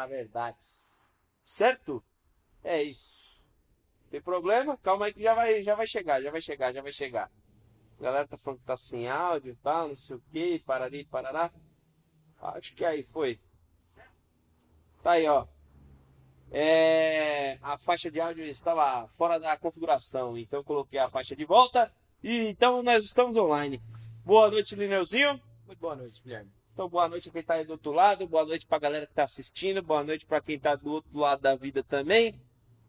Na verdade. Certo? É isso. Tem problema? Calma aí que já vai, já vai chegar, já vai chegar, já vai chegar. A galera tá falando que tá sem áudio e tal, não sei o que, parari, parará. Acho que aí foi. Tá aí, ó. É, a faixa de áudio estava fora da configuração, então eu coloquei a faixa de volta e então nós estamos online. Boa noite, Lineuzinho. Muito boa noite, Guilherme. Então, boa noite a quem tá aí do outro lado, boa noite pra galera que tá assistindo, boa noite pra quem tá do outro lado da vida também.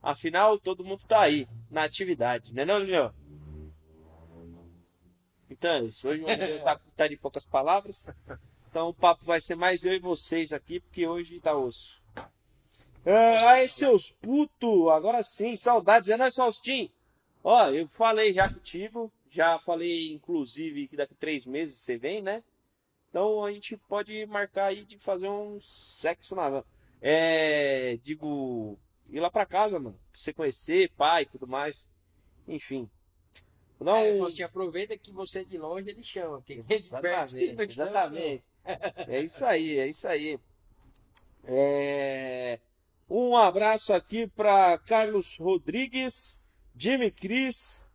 Afinal, todo mundo tá aí, na atividade, né não, Lineu? Então é isso. Hoje o Lineu tá, tá de poucas palavras. Então o papo vai ser mais eu e vocês aqui, porque hoje tá osso. Ah, aí, seus putos, agora sim, saudades, é nóis, Faustinho. Ó, eu falei já contigo, já falei inclusive que daqui três meses você vem, né? Então a gente pode marcar aí de fazer um sexo na. É. Digo. Ir lá pra casa, mano. Pra você conhecer, pai e tudo mais. Enfim. Dar É, você aproveita que você é de longe, ele chama. Porque de perto, Exatamente, não exatamente. É isso aí, é isso aí. É, Um abraço aqui para Carlos Rodrigues, Jimmy Cris,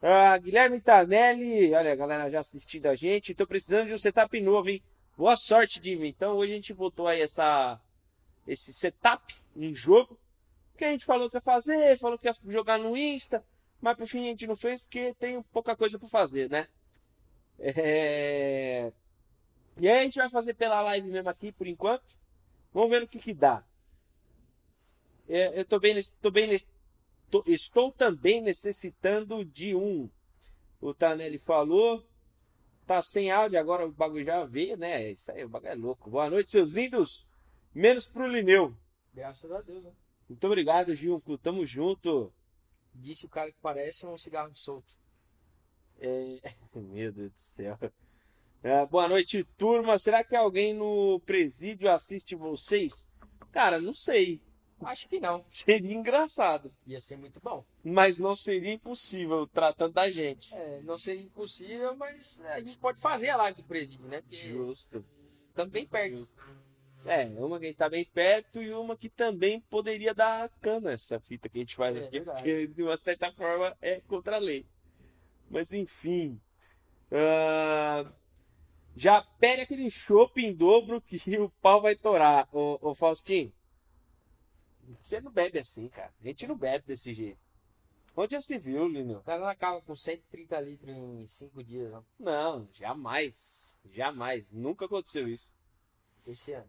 ah, Guilherme Tanelli. Olha, a galera já assistindo a gente. Tô precisando de um setup novo, hein? Boa sorte, Jimmy. Então hoje a gente botou aí essa, esse setup em jogo. Que a gente falou que ia fazer, falou que ia jogar no Insta, mas por fim a gente não fez porque tem pouca coisa para fazer, né? É... E aí a gente vai fazer pela live mesmo aqui por enquanto. Vamos ver o que que dá. É, eu tô bem, tô bem, tô- estou também necessitando de um. O Tanelli falou. Tá sem áudio, agora o bagulho já veio, né? Isso aí, o bagulho é louco. Boa noite, seus lindos. Menos pro Lineu. Graças a Deus, né? Muito obrigado, Gilco. Tamo junto. Disse o cara que parece um cigarro solto. É, Meu Deus do céu. É, boa noite, turma. Será que alguém no presídio assiste vocês? Cara, não sei. Acho que não. Seria engraçado, Ia ser muito bom. mas não seria impossível tratando da gente. É, não seria impossível, mas a gente pode fazer a live do presídio, né? Porque Justo. estamos bem perto. Justo. É, uma que tá bem perto e uma que também poderia dar cana essa fita que a gente faz É, aqui, verdade. porque de uma certa forma é contra a lei. Mas enfim. Ah, já pede aquele chopp em dobro que o pau vai torar, ô, ô Faustinho. Você não bebe assim, cara. A gente não bebe desse jeito. Onde já se viu, Lino? Os caras acabam com 130 litros em 5 dias, ó, Não, jamais. Jamais. Nunca aconteceu isso. esse ano.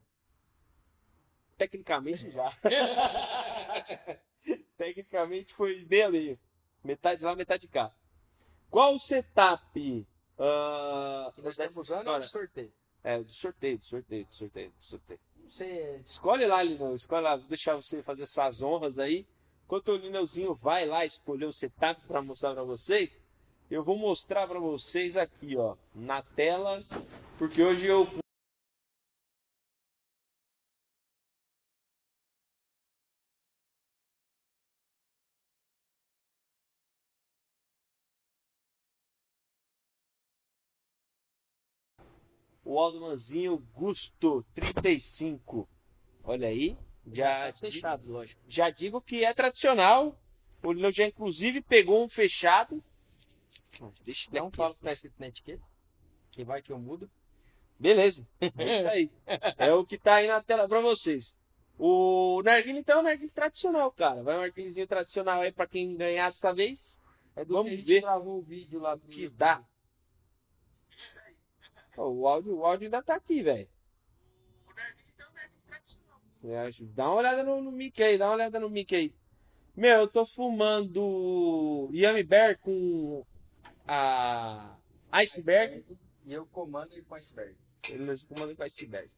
Tecnicamente já. Tecnicamente foi bem ali. Metade lá, metade cá. Qual o setup? ah, Que nós estamos usando é história? o sorteio. É, do sorteio, do sorteio, do sorteio, do sorteio. Você Escolhe lá, Linão. Escolhe lá. Vou deixar você fazer essas honras aí. Enquanto o Lineuzinho vai lá escolher o setup para mostrar para vocês, eu vou mostrar para vocês aqui, ó, na tela, porque hoje eu o Aldomanzinho Gusto 35. Olha aí, já tá fechado, lógico. já digo que é tradicional. O Lineu já inclusive pegou um fechado. Deixa Não aqui. fala o que tá escrito na etiqueta. Que vai que eu mudo. Beleza. É isso aí. É o que tá aí na tela pra vocês. O narguilho então é um narguilho tradicional, cara. Vai um narguilhozinho tradicional aí pra quem ganhar dessa vez. É dos Vamos que a gente ver gravou o vídeo lá pro que dá. O, áudio, o áudio ainda tá aqui, velho. Acho- Dá uma olhada no, no mic aí, dá uma olhada no mic aí. Meu, eu tô fumando Yummy Bear com a Iceberg. E eu comando ele com iceberg. Eles comandam com Iceberg.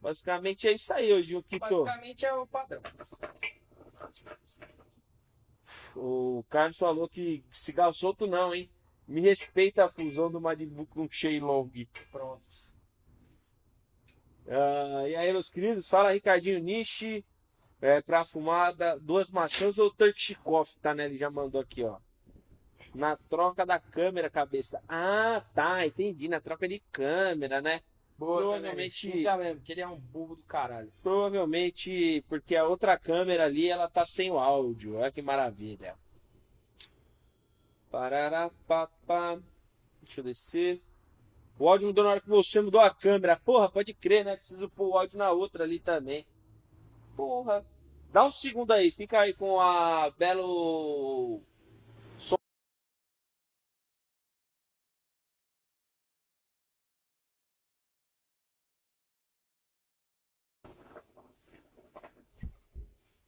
Basicamente é isso aí hoje, o que tô. Basicamente é o padrão. O Carlos falou que cigarro solto não, hein? Me respeita a fusão do Madibu com Shailong. Pronto. Ah, e aí, meus queridos, fala Ricardinho Nishi. É, pra fumada, duas maçãs ou Turkshikoff, tá, né? Ele já mandou aqui, ó. Na troca da câmera, cabeça. Ah, tá, entendi. Na troca de câmera, né? Boa, Provavelmente-. Xinga mesmo, que ele é um burro do caralho. Provavelmente porque a outra câmera ali, ela tá sem o áudio. Olha que maravilha. Parará, papá. Deixa eu descer. O áudio mudou na hora que você mudou a câmera. Porra, pode crer, né? Preciso pôr o áudio na outra ali também. Porra. Dá um segundo aí. Fica aí com a Belo...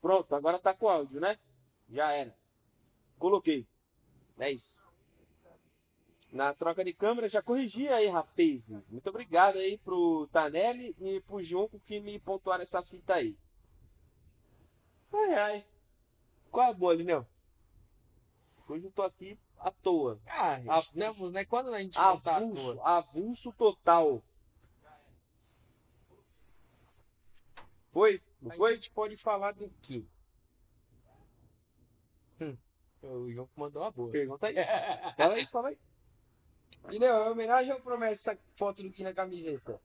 Pronto, agora tá com áudio, né? Já era. Coloquei. É isso. Na troca de câmera, já corrigi aí, rapaz. Muito obrigado aí pro Tanelli e pro Junco que me pontuaram essa fita aí. Ai, ai. Qual é a boa, Lineu? Hoje eu tô aqui à toa. Ah, Avulso. estamos, né? Quando a gente não tá à Avulso, toa. avulso total. Foi? Não Aí A foi? gente pode falar do quê? Hum, o João mandou uma boa. Pergunta aí. Fala aí, fala aí. Entendeu? É homenagem ou promessa essa foto do Gui na camiseta?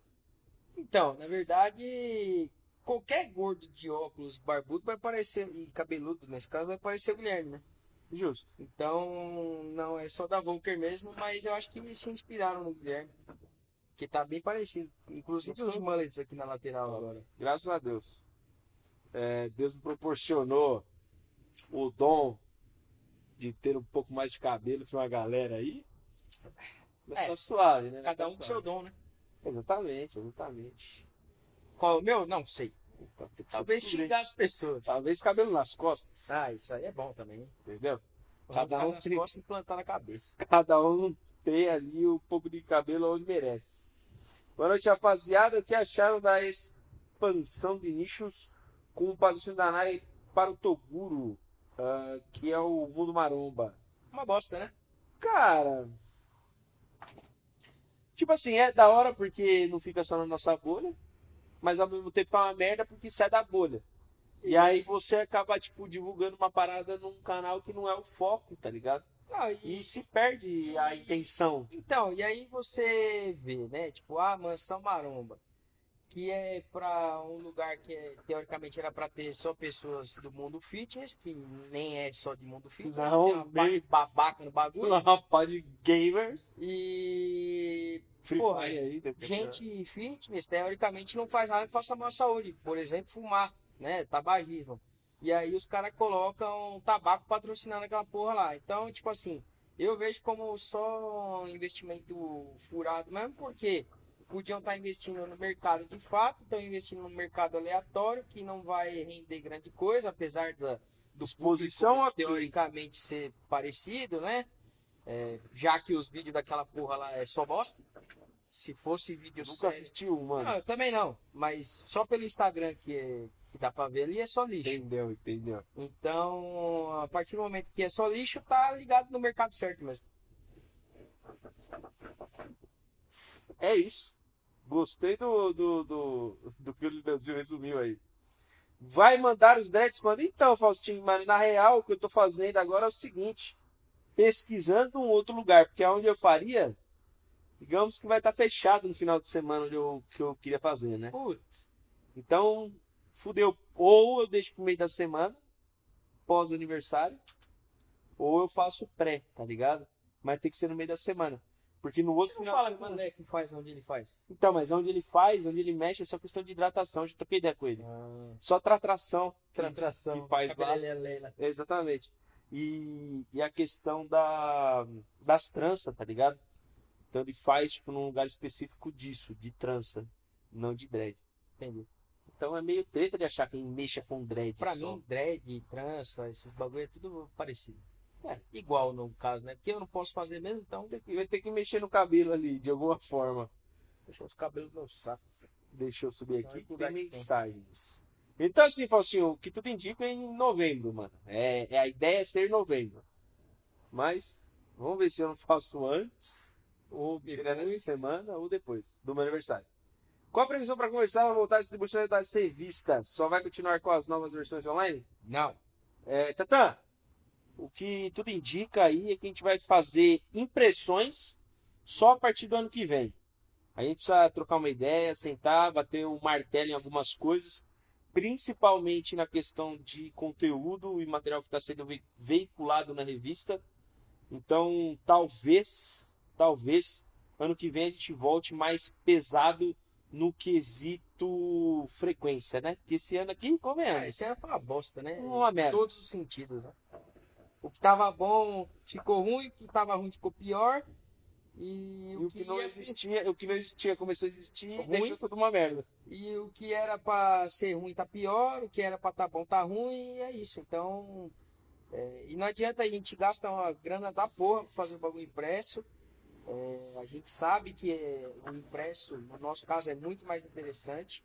Então, na verdade, qualquer gordo de óculos barbudo vai parecer, e cabeludo nesse caso, vai parecer o Guilherme, né? Justo. Então, não é só da Volker mesmo, mas eu acho que eles se inspiraram no Guilherme. Que tá bem parecido. Inclusive os mullets aqui na lateral agora. Graças a Deus. É, Deus me proporcionou o dom de ter um pouco mais de cabelo que uma galera aí. Mas É, tá suave, né? Cada Tá um com seu dom, né? Exatamente, exatamente. Qual é o meu? Não sei. Então, Talvez xingar as pessoas. Talvez cabelo nas costas, Ah, isso aí é bom também. entendeu? Cada Cada um tem- costas e plantar na cabeça. Cada um tem ali um pouco de cabelo onde merece. Boa noite, rapaziada. O que acharam da expansão de nichos com o patrocínio da Nike para o Toguro, ah, que é o Mundo Maromba? Uma bosta, né? Cara. Tipo assim, é da hora porque não fica só na nossa bolha, mas ao mesmo tempo é uma merda porque sai da bolha. E aí você acaba, tipo, divulgando uma parada num canal que não é o foco, tá ligado? Não, e- E se perde a intenção. Então, e aí você vê, né? Tipo, a Mansão Maromba, que é pra um lugar que é, teoricamente era pra ter só pessoas do mundo fitness, que nem é só de mundo fitness, Não, tem uma de babaca no bagulho. Uma pá de gamers. E Free Porra, aí. né? gente fitness, teoricamente, não faz nada que faça mal à saúde. Por exemplo, fumar, né? Tabagismo. E aí os caras colocam tabaco patrocinando aquela porra lá. Então, tipo assim, eu vejo como só um investimento furado mesmo, porque podiam estar investindo no mercado de fato, estão investindo no mercado aleatório, que não vai render grande coisa, apesar da, do Exposição público, ok. teoricamente ser parecido, né? É, já que os vídeos daquela porra lá é só bosta. Se fosse vídeo Nunca sério- assisti um, mano. não, eu também não. Mas só pelo Instagram que, é- que dá pra ver ali é só lixo. Entendeu, entendeu. Então, a partir do momento que é só lixo, tá ligado no mercado certo mesmo. É isso. Gostei do, do, do, do que o Lineuzinho resumiu aí. Vai mandar os dreads quando? Então, Faustinho, mano, na real, o que eu tô fazendo agora é o seguinte: pesquisando um outro lugar, porque aonde eu faria, digamos que vai estar fechado no final de semana onde eu, que eu queria fazer, né? Putz, Então, fudeu. Ou eu deixo pro meio da semana, pós aniversário, ou eu faço pré, tá ligado? Mas tem que ser no meio da semana. Porque no outro você não final fala quando é que faz, onde ele faz? Então, mas onde ele faz, onde ele mexe, é só questão de hidratação. Já troquei ideia com ele. Só tratração. que Tratração. que faz lá. Cabelelela. Exatamente. E, e a questão da, das tranças, tá ligado? Então ele faz, tipo, num lugar específico disso, de trança, não de dread. Entendi. Então é meio treta de achar quem mexa com dread. Pra só. mim, dread, trança, esses bagulho é tudo parecido. É. Igual no caso, né? Porque eu não posso fazer mesmo, então vai ter que mexer no cabelo ali, de alguma forma. deixa os cabelos no saco. Deixa eu subir aqui que tem mensagens. Então, assim, assim, o que tudo indica é em novembro, mano. É, é a ideia é ser novembro. Mas, vamos ver se eu não faço antes, ou seria nessa semana, ou depois do meu aniversário. Qual a previsão para começar a voltar a distribuição das revistas? Só vai continuar com as novas versões online? Não. É, Tatã, o que tudo indica aí é que a gente vai fazer impressões só a partir do ano que vem. A gente precisa trocar uma ideia, sentar, bater um martelo em algumas coisas, principalmente na questão de conteúdo e material que está sendo veiculado na revista. Então, talvez, talvez, ano que vem a gente volte mais pesado no quesito frequência, né? Porque esse ano aqui, convenhamos. Ah, esse ano foi uma bosta, né? Uma merda. Em todos os sentidos, né? O que tava bom ficou ruim, o que tava ruim ficou pior. E, E o o que não ia- existia, o que não existia começou a existir e Ruim. deixou tudo uma merda. E o que era pra ser ruim tá pior, o que era pra tá bom tá ruim, e é isso. Então, é, e não adianta a gente gastar uma grana da porra pra fazer o bagulho impresso. É, a gente sabe que é, o impresso, no nosso caso, é muito mais interessante.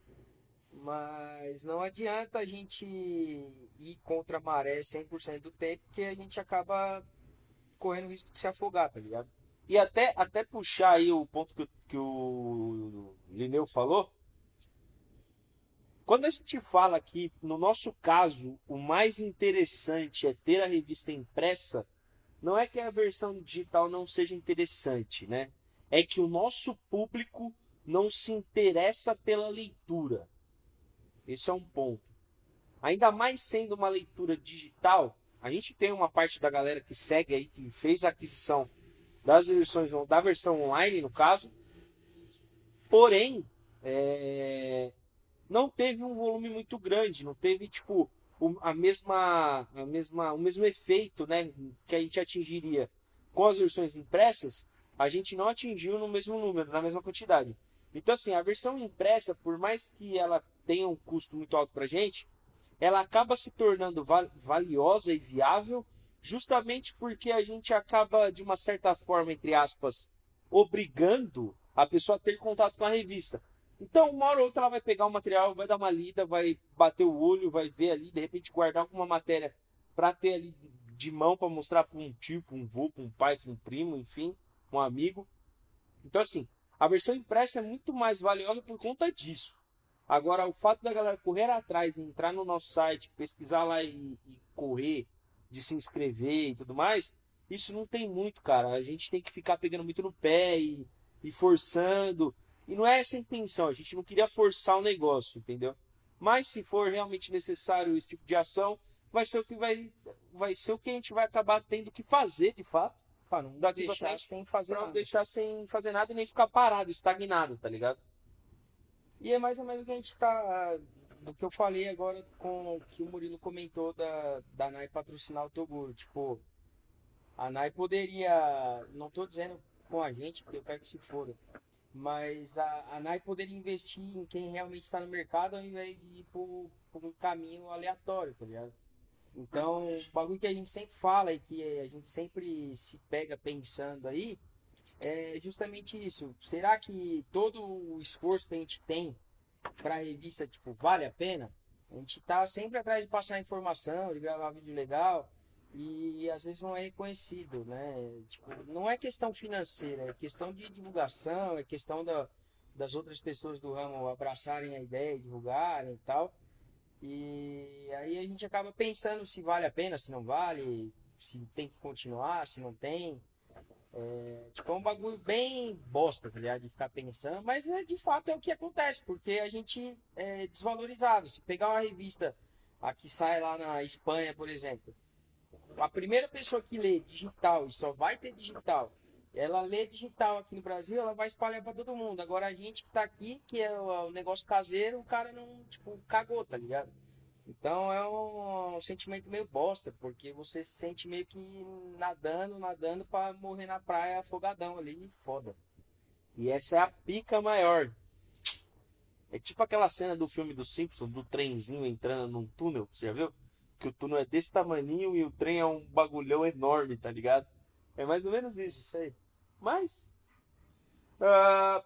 Mas não adianta a gente ir contra a maré 100% do tempo, porque a gente acaba correndo o risco de se afogar, tá ligado? E até, até puxar aí o ponto que, que o Lineu falou. Quando a gente fala que, no nosso caso, o mais interessante é ter a revista impressa, não é que a versão digital não seja interessante, né? É que o nosso público não se interessa pela leitura. Esse é um ponto. Ainda mais sendo uma leitura digital, a gente tem uma parte da galera que segue aí, que fez a aquisição das versões da versão online no caso. Porém é, não teve um volume muito grande não teve tipo a mesma a mesma o mesmo efeito né que a gente atingiria com as versões impressas a gente não atingiu no mesmo número na mesma quantidade. Então assim a versão impressa por mais que ela tenha um custo muito alto para gente ela acaba se tornando val- valiosa e viável justamente porque a gente acaba, de uma certa forma, entre aspas, obrigando a pessoa a ter contato com a revista. Então, uma hora ou outra ela vai pegar o material, vai dar uma lida, vai bater o olho, vai ver ali, de repente guardar alguma matéria para ter ali de mão para mostrar para um tio, para um vô, para um pai, para um primo, enfim, um amigo. Então, assim, a versão impressa é muito mais valiosa por conta disso. Agora, o fato da galera correr atrás, entrar no nosso site, pesquisar lá e, e correr, de se inscrever e tudo mais, isso não tem muito, cara. A gente tem que ficar pegando muito no pé e, e forçando. E não é essa a intenção, a gente não queria forçar o negócio, entendeu? Mas se for realmente necessário esse tipo de ação, vai ser o que vai, vai ser o que a gente vai acabar tendo que fazer, de fato, Pra não Daqui pra deixar frente, sem fazer pra não nada. deixar sem fazer nada e nem ficar parado, estagnado, tá ligado? E é mais ou menos o que a gente tá. Do que eu falei agora com o que o Murilo comentou da, da NAI patrocinar o Toguro. Tipo, a NAI poderia. Não tô dizendo com a gente, porque eu quero que se foda. Mas a, a NAI poderia investir em quem realmente está no mercado ao invés de ir por, por um caminho aleatório, tá ligado? Então, o bagulho que a gente sempre fala e que a gente sempre se pega pensando aí é justamente isso. Será que todo o esforço que a gente tem para a revista, tipo, vale a pena? A gente tá sempre atrás de passar informação, de gravar vídeo legal e às vezes não é reconhecido, né? Tipo, não é questão financeira, é questão de divulgação, é questão da, das outras pessoas do ramo abraçarem a ideia, divulgarem e tal. E aí a gente acaba pensando se vale a pena, se não vale, se tem que continuar, se não tem. É, tipo, é um bagulho bem bosta, tá ligado? De ficar pensando, mas é, de fato é o que acontece, porque a gente é desvalorizado. Se pegar uma revista a que sai lá na Espanha, por exemplo, a primeira pessoa que lê digital e só vai ter digital, ela lê digital aqui no Brasil, ela vai espalhar pra todo mundo. Agora a gente que tá aqui, que é o negócio caseiro, o cara não, tipo, cagou, tá ligado? Então é um, um sentimento meio bosta, porque você se sente meio que nadando, nadando pra morrer na praia afogadão ali, foda. E essa é a pica maior. É tipo aquela cena do filme do Simpsons, do trenzinho entrando num túnel, você já viu? Que o túnel é desse tamaninho e o trem é um bagulhão enorme, tá ligado? É mais ou menos isso, isso aí. Mas. Ah,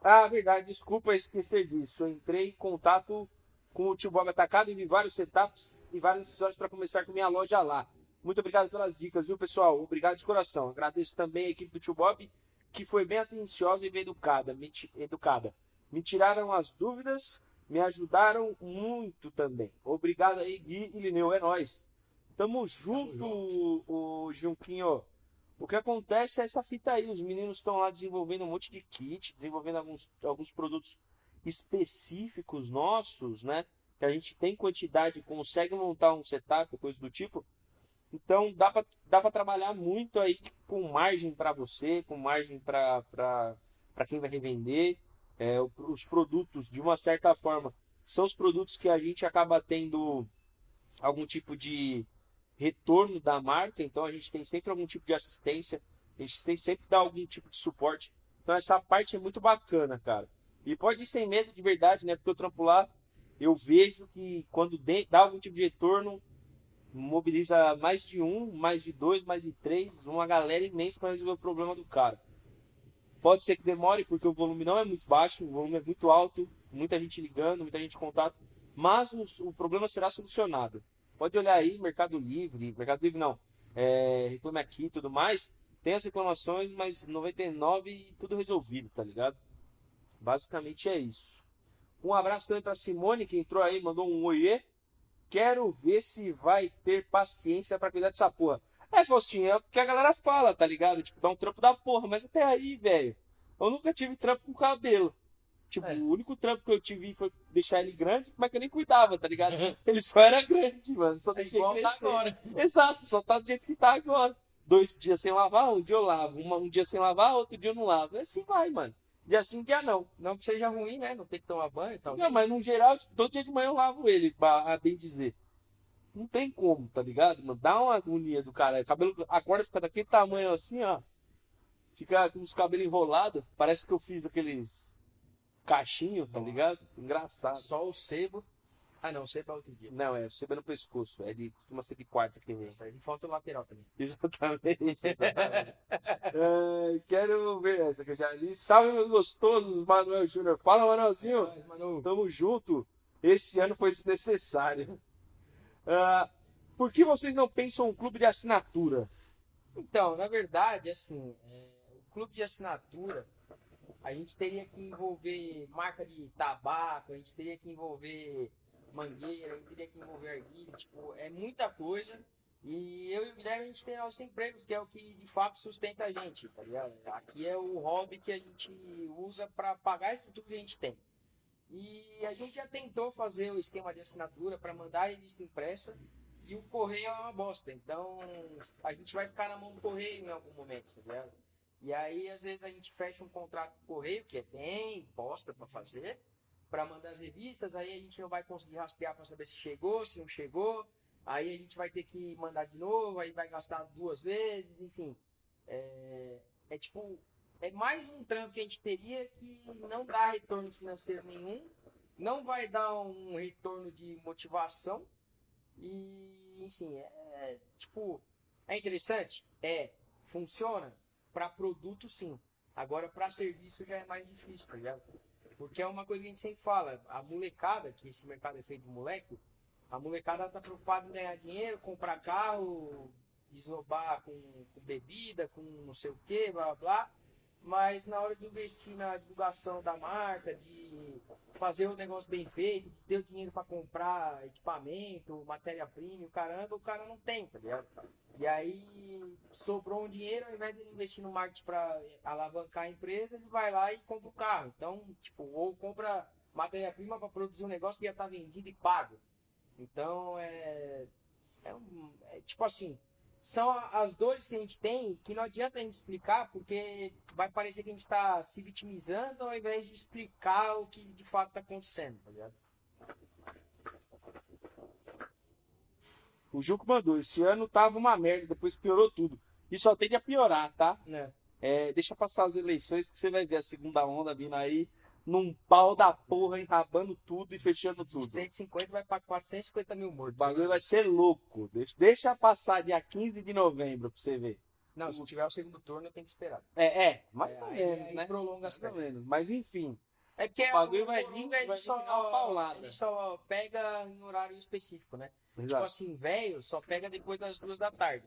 ah, verdade, desculpa esquecer disso. Eu entrei em contato com o Tio Bob Atacado e vi vários setups e vários acessórios para começar com minha loja lá. Muito obrigado pelas dicas, viu, pessoal? Obrigado de coração. Agradeço também a equipe do Tio Bob, que foi bem atenciosa e bem educada. Me, educada. me tiraram as dúvidas, me ajudaram muito também. Obrigado aí, Gui e Lineu, é nóis. Tamo junto, o, o Junquinho. O que acontece é essa fita aí. Os meninos estão lá desenvolvendo um monte de kit, desenvolvendo alguns, alguns produtos específicos nossos, né? Que a gente tem quantidade, consegue montar um setup, coisa do tipo. Então dá para dá pra trabalhar muito aí com margem para você, com margem para quem vai revender. É, os produtos, de uma certa forma, são os produtos que a gente acaba tendo algum tipo de retorno da marca, então a gente tem sempre algum tipo de assistência, a gente tem sempre dar algum tipo de suporte. Então essa parte é muito bacana, cara. E pode ir sem medo de verdade, né? Porque eu trampo lá, eu vejo que quando dá algum tipo de retorno, mobiliza mais de um, mais de dois, mais de três, uma galera imensa para resolver o problema do cara. Pode ser que demore, porque o volume não é muito baixo, o volume é muito alto, muita gente ligando, muita gente em contato, mas o, o problema será solucionado. Pode olhar aí, Mercado Livre, Mercado Livre não, é, Reclame Aqui e tudo mais, tem as reclamações, mas 99 tudo resolvido, tá ligado? Basicamente é isso. Um abraço também para Simone, que entrou aí, mandou um oiê. Quero ver se vai ter paciência para cuidar dessa porra. É, Faustinho, é o que a galera fala, tá ligado? Tipo, dá um trampo da porra, mas até aí, velho. Eu nunca tive trampo com cabelo. Tipo, é. o único trampo que eu tive foi deixar ele grande, mas que eu nem cuidava, tá ligado? Ele só era grande, mano. Só é deixei é crescer. Tá agora. Exato, só tá do jeito que tá agora. Dois dias sem lavar, um dia eu lavo. Uma, um dia sem lavar, outro dia eu não lavo. Assim vai, mano. Dia sim, dia não. Não que seja ruim, né? Não tem que tomar banho e tal. Não, mas no geral, todo dia de manhã eu lavo ele, a bem dizer. Não tem como, tá ligado? Mano, dá uma agonia do cara. O cabelo acorda fica daquele tamanho assim, ó. Fica com os cabelos enrolados. Parece que eu fiz aqueles cachinho, tá Nossa. ligado? Engraçado. Só o sebo. Ah, não, sebo é outro dia. Não, é, sebo é no pescoço. É de, costuma ser de quarta que vem. Isso aí falta o lateral também. Exatamente. Exatamente. é, quero ver essa que eu já li. Salve, meus gostosos, Manuel Júnior. Fala, Manuelzinho. É, Manu. Tamo junto. Esse ano foi desnecessário. Uh, por que vocês não pensam um clube de assinatura? Então, na verdade, assim, é, o clube de assinatura a gente teria que envolver marca de tabaco, a gente teria que envolver mangueira, eu teria que envolver arguilha, tipo, é muita coisa. E eu e o Guilherme, a gente tem nossos empregos, que é o que de fato sustenta a gente, tá ligado? Aqui é o hobby que a gente usa para pagar a estrutura que a gente tem. E a gente já tentou fazer o esquema de assinatura para mandar a revista impressa e o correio é uma bosta. Então a gente vai ficar na mão do correio em algum momento, tá ligado? E aí, às vezes, a gente fecha um contrato com o correio, que é bem bosta para fazer para mandar as revistas, aí a gente não vai conseguir rastrear para saber se chegou, se não chegou, aí a gente vai ter que mandar de novo, aí vai gastar duas vezes, enfim. É, é tipo, é mais um trampo que a gente teria que não dá retorno financeiro nenhum, não vai dar um retorno de motivação e, enfim, é tipo, é interessante? É. Funciona? Para produto, sim. Agora, para serviço já é mais difícil, tá ligado? Porque é uma coisa que a gente sempre fala, a molecada, que esse mercado é feito de moleque, a molecada tá preocupada em ganhar dinheiro, comprar carro, esnobar com, com bebida, com não sei o que, blá blá. Mas na hora de investir na divulgação da marca, de fazer o negócio bem feito, de ter o dinheiro para comprar equipamento, matéria-prima, caramba, o cara não tem, tá ligado? E aí sobrou um dinheiro, ao invés de investir no marketing para alavancar a empresa, ele vai lá e compra o carro. Então, tipo, ou compra matéria-prima para produzir um negócio que já está vendido e pago. Então, é, é, um, é, tipo assim, são as dores que a gente tem que não adianta a gente explicar, porque vai parecer que a gente está se vitimizando ao invés de explicar o que de fato está acontecendo, tá ligado? O Juco mandou, esse ano tava uma merda, depois piorou tudo. E só tende a piorar, tá? É. É, deixa passar as eleições que você vai ver a segunda onda vindo aí num pau da porra, enrabando tudo e fechando tudo. De 150 vai para 450 mil mortos. O bagulho vai ser louco. Deixa, deixa passar dia 15 de novembro pra você ver. Não, se tiver o segundo turno, tem que esperar. É, é mais é, ou menos, aí, né? prolonga as mais ou menos. Mas enfim. É porque O bagulho o vai vir- vai vir só, uma paulada. ele só pega em horário específico, né? Tipo Exato. assim, velho só pega depois das duas da tarde.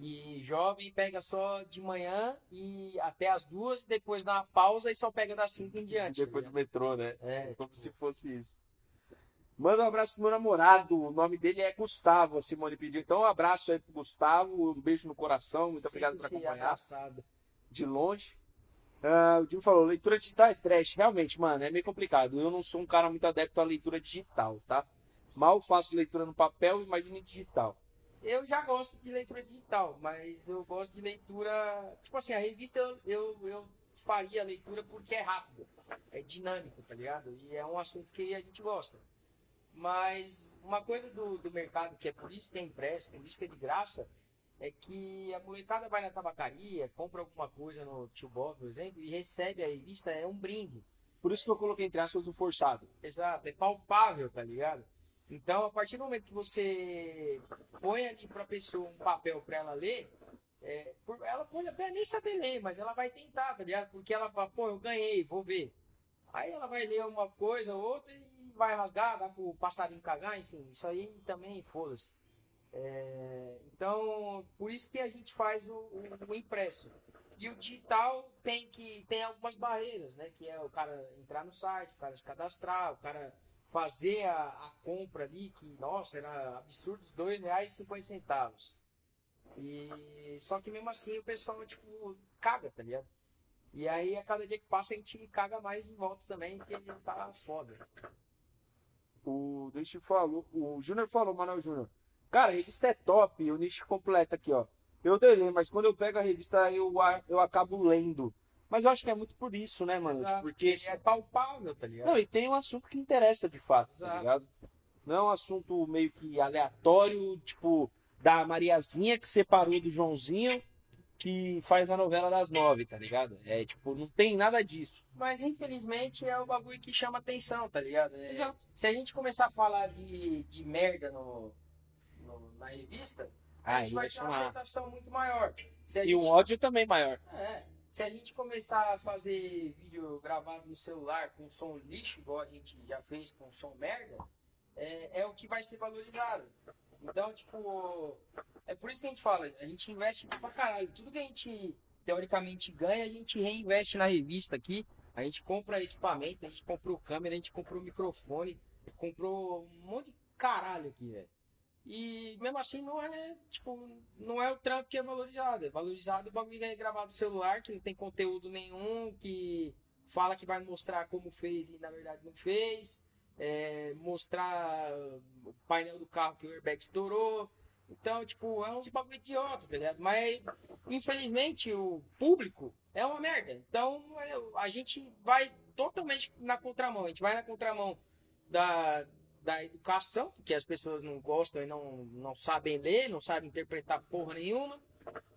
E jovem pega só de manhã e até as duas, depois dá uma pausa e só pega das cinco em diante. Depois tá do metrô, né? ligado? É, Como se fosse isso. Manda um abraço pro meu namorado. O nome dele é Gustavo, a Simone pediu. Então, um abraço aí pro Gustavo. Um beijo no coração. Muito obrigado por acompanhar abraçado. de longe. Ah, o Dino falou, leitura digital é trash. Realmente, mano, é meio complicado. Eu não sou um cara muito adepto à leitura digital, tá? Mal faço leitura no papel, imagine digital. Eu já gosto de leitura digital, mas eu gosto de leitura. Tipo assim, a revista eu, eu, eu faria a leitura porque é rápido, é dinâmico, tá ligado? E é um assunto que a gente gosta. Mas uma coisa do, do mercado que é por isso que é impresso, por isso que é de graça, é que a molecada vai na tabacaria, compra alguma coisa no Tio Bob, por exemplo, e recebe a revista, é um brinde. Por isso que eu coloquei entre aspas o forçado. Exato, é palpável, tá ligado? Então, a partir do momento que você põe ali pra pessoa um papel pra ela ler, é, ela pode até nem saber ler, mas ela vai tentar, tá ligado? Porque ela fala, pô, eu ganhei, vou ver. Aí ela vai ler uma coisa ou outra e vai rasgar, dá pro passarinho cagar, enfim, isso aí também foda-se. É, então, por isso que a gente faz o, o- o impresso. E o digital tem que tem algumas barreiras, né? Que é o cara entrar no site, o cara se cadastrar, o cara fazer a, a compra ali, que, nossa, era absurdos, R$ 2,50. E só que mesmo assim o pessoal, tipo, caga, tá ligado? E aí a cada dia que passa a gente caga mais de volta também, porque tá foda. O Nish falou, o Júnior falou, Manuel Júnior. Cara, a revista é top, o Nish completa aqui, ó. Eu dei ler, mas quando eu pego a revista eu, eu acabo lendo. Mas eu acho que é muito por isso, né, mano? Exato, Porque. é palpável, tá ligado? Não, e tem um assunto que interessa de fato, tá Exato. ligado? Não é um assunto meio que aleatório, tipo, da Mariazinha que separou do Joãozinho, que faz a novela das nove, tá ligado? É tipo, não tem nada disso. Mas infelizmente é o bagulho que chama atenção, tá ligado? É, Exato. Se a gente começar a falar de, de merda no, no- na revista, a Aí gente vai ter uma aceitação muito maior. E um ódio também maior. é, se a gente começar a fazer vídeo gravado no celular com som lixo, igual a gente já fez com som merda, é, é o que vai ser valorizado. Então, tipo, é por isso que a gente fala, a gente investe pra caralho. Tudo que a gente teoricamente ganha, a gente reinveste na revista aqui. A gente compra equipamento, a gente comprou câmera, a gente comprou microfone, comprou um monte de caralho aqui, velho. E mesmo assim não é, tipo, não é o trampo que é valorizado. É valorizado o bagulho que é gravado no celular, que não tem conteúdo nenhum, que fala que vai mostrar como fez e na verdade não fez. É, mostrar o painel do carro que o airbag estourou. Então, tipo, é uns bagulho idiota, tá ligado? Mas, infelizmente, o público é uma merda. Então, é, a gente vai totalmente na contramão. A gente vai na contramão da, da educação, que as pessoas não gostam e não, não sabem ler, não sabem interpretar porra nenhuma.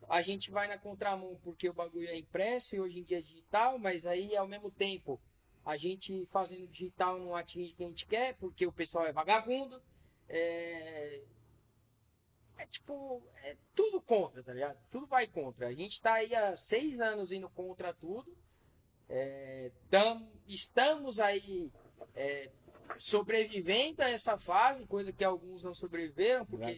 A gente vai na contramão porque o bagulho é impresso e hoje em dia é digital, mas aí, ao mesmo tempo, a gente fazendo digital não atinge o que a gente quer, porque o pessoal é vagabundo. É, é tipo, é tudo contra, tá ligado? Tudo vai contra. A gente tá aí há seis anos indo contra tudo. É, tam- estamos aí é, sobrevivendo a essa fase, coisa que alguns não sobreviveram, porque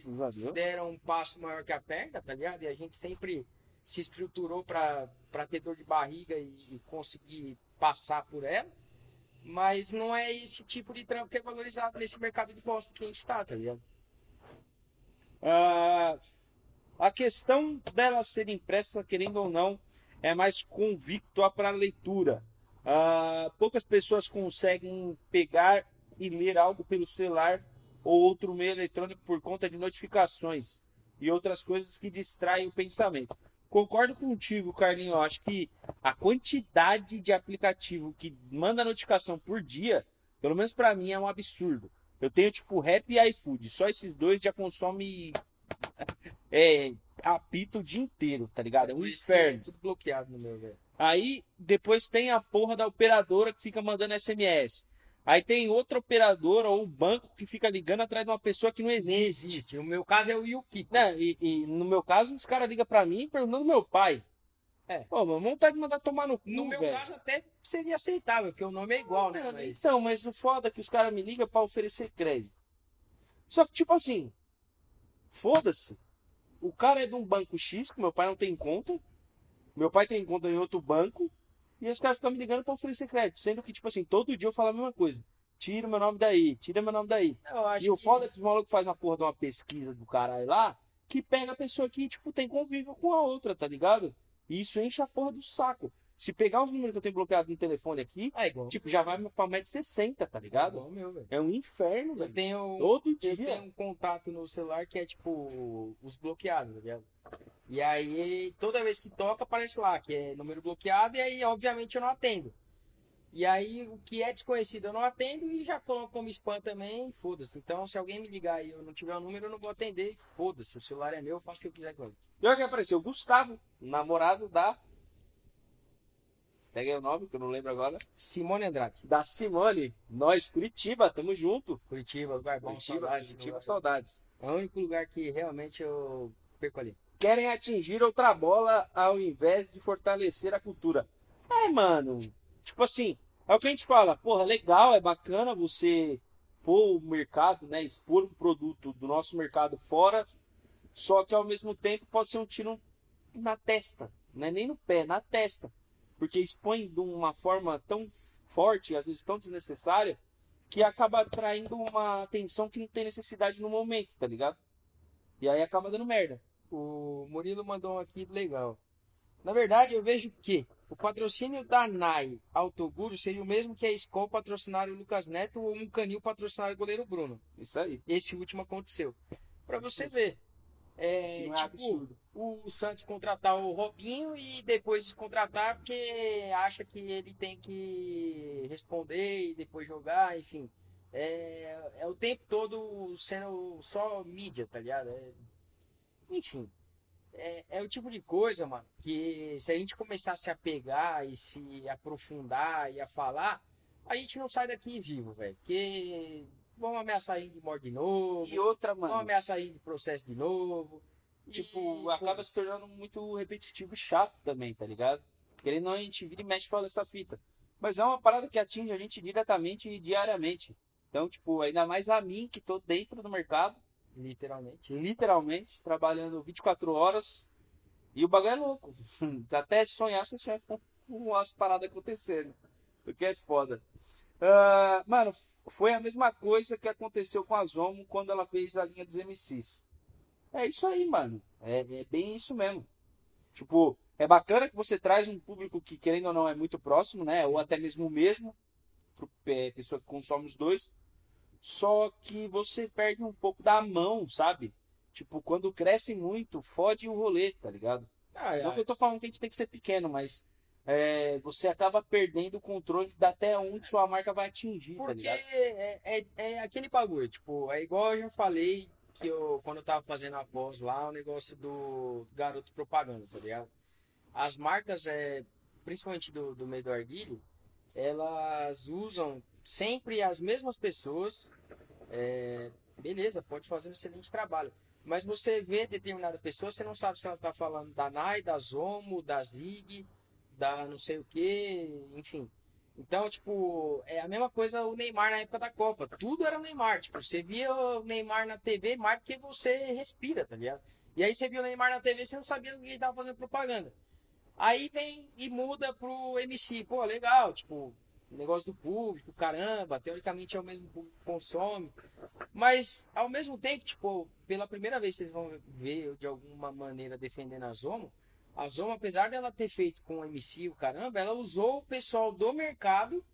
deram um passo maior que a perna, tá ligado? E a gente sempre se estruturou pra ter dor de barriga e, e conseguir passar por ela. Mas não é esse tipo de trampo que é valorizado nesse mercado de bosta que a gente tá, tá ligado? Ah, a questão dela ser impressa, querendo ou não, é mais convicta para a leitura. Ah, poucas pessoas conseguem pegar e ler algo pelo celular ou outro meio eletrônico por conta de notificações e outras coisas que distraem o pensamento. Concordo contigo, Carlinho. Eu acho que a quantidade de aplicativo que manda notificação por dia, pelo menos para mim, é um absurdo. Eu tenho tipo Rap e iFood. Só esses dois já consomem é, apito o dia inteiro, tá ligado? É um inferno. é Tudo bloqueado no meu, velho. Aí depois tem a porra da operadora que fica mandando SMS. Aí tem outra operadora ou banco que fica ligando atrás de uma pessoa que não existe. existe. O meu caso é o Yuki. Né? E, e no meu caso, os caras ligam pra mim perguntando do meu pai. É. Pô, mas vontade de mandar tomar no cu, No meu caso, até seria aceitável, porque o nome é igual, né? Mas... Então, mas o foda é que os caras me ligam pra oferecer crédito. Só que, tipo assim, foda-se. O cara é de um banco X, que meu pai não tem conta. Meu pai tem conta em outro banco. E os caras ficam me ligando pra oferecer crédito. Sendo que, tipo assim, todo dia eu falo a mesma coisa. Tira meu nome daí, tira meu nome daí. E o que- foda é que os malucos fazem a porra de uma pesquisa do caralho lá, que pega a pessoa que, tipo, tem convívio com a outra, tá ligado? E isso enche a porra do saco. Se pegar os números que eu tenho bloqueado no telefone aqui, É tipo, já vai pra 1,60m, tá ligado? o meu. É um inferno, Eu velho. tenho, Todo eu dia. tenho um contato no celular que é tipo os bloqueados, tá ligado? E aí, toda vez que toca, aparece lá que é número bloqueado, e aí, obviamente, eu não atendo. E aí, o que é desconhecido eu não atendo e já coloco como spam também, foda-se. Então, se alguém me ligar e eu não tiver o número, eu não vou atender, foda-se. O celular é meu, eu faço o que eu quiser com ele. E olha que apareceu, Gustavo, namorado da. Pega aí o nome, que eu não lembro agora. Simone Andrade, Da Simone. Nós, Curitiba, tamo junto. Curitiba, lugar bom, Curitiba, saudades, Curitiba, saudades. É o único lugar que realmente eu perco ali. Querem atingir outra bola ao invés de fortalecer a cultura. É, mano. Tipo assim, é o que a gente fala. Porra, legal, é bacana você pôr o mercado, né? Expor um produto do nosso mercado fora. Só que ao mesmo tempo pode ser um tiro na testa. Não é nem no pé, na testa. Porque expõe de uma forma tão forte, às vezes tão desnecessária, que acaba atraindo uma atenção que não tem necessidade no momento, tá ligado? E aí acaba dando merda. O Murilo mandou um aqui legal. Na verdade, eu vejo que o patrocínio da NAI Autoguro seria o mesmo que a Skol patrocinar o Lucas Neto ou um Canil patrocinar o goleiro Bruno. Isso aí. Esse último aconteceu. Pra você ver. É, é tipo, absurdo. O Santos contratar o Robinho e depois descontratar porque acha que ele tem que responder e depois jogar, enfim. É, é o tempo todo sendo só mídia, tá ligado? É- enfim. É, é o tipo de coisa, mano, que se a gente começar a se apegar e se aprofundar e a falar, a gente não sai daqui vivo, velho. Porque vão ameaçar a gente de morte de novo, E outra, vão mano, ameaçar a gente de processo de novo. Tipo, acaba se tornando muito repetitivo e chato também, tá ligado? Querendo não, a gente vira e mexe fala essa fita. Mas é uma parada que atinge a gente diretamente e diariamente. Então, tipo, ainda mais a mim, que tô dentro do mercado, Literalmente. literalmente, trabalhando 24 horas. E o bagulho é louco. Até sonhar, você sonha com umas paradas acontecendo. O que é foda. Ah, mano, foi a mesma coisa que aconteceu com a Zomo quando ela fez a linha dos MCs. É isso aí, mano. É, é bem isso mesmo. Tipo, é bacana que você traz um público que, querendo ou não, é muito próximo, né? Ou até mesmo o mesmo. Pro, é, pessoa que consome os dois. Só que você perde um pouco da mão, sabe? Tipo, quando cresce muito, fode o rolê, tá ligado? Ah, Não que eu tô falando que a gente tem que ser pequeno, mas é, você acaba perdendo o controle da até onde sua marca vai atingir, tá Porque ligado? é, é, é aquele bagulho, tipo, é igual eu já falei que eu, quando eu tava fazendo a pós lá, o negócio do garoto propaganda, tá ligado? As marcas, é, principalmente do, do meio do arguilho, elas usam sempre as mesmas pessoas. é, beleza, pode fazer um excelente trabalho. Mas você vê determinada pessoa, você não sabe se ela tá falando da NAI, da Zomo, da Zig, da não sei o que, enfim. Então, tipo, é a mesma coisa o Neymar na época da Copa. Tudo era o Neymar. Tipo, você via o Neymar na TV mais porque você respira, tá ligado? E aí você viu o Neymar na TV, você não sabia do que ele tava fazendo propaganda. Aí vem e muda pro MC. Pô, legal, tipo, negócio do público, caramba, teoricamente é o mesmo público que consome. Mas, ao mesmo tempo, tipo, pela primeira vez vocês vão ver eu de alguma maneira defendendo a Zomo, a Zomo, apesar dela ter feito com o MC, o caramba, ela usou o pessoal do mercado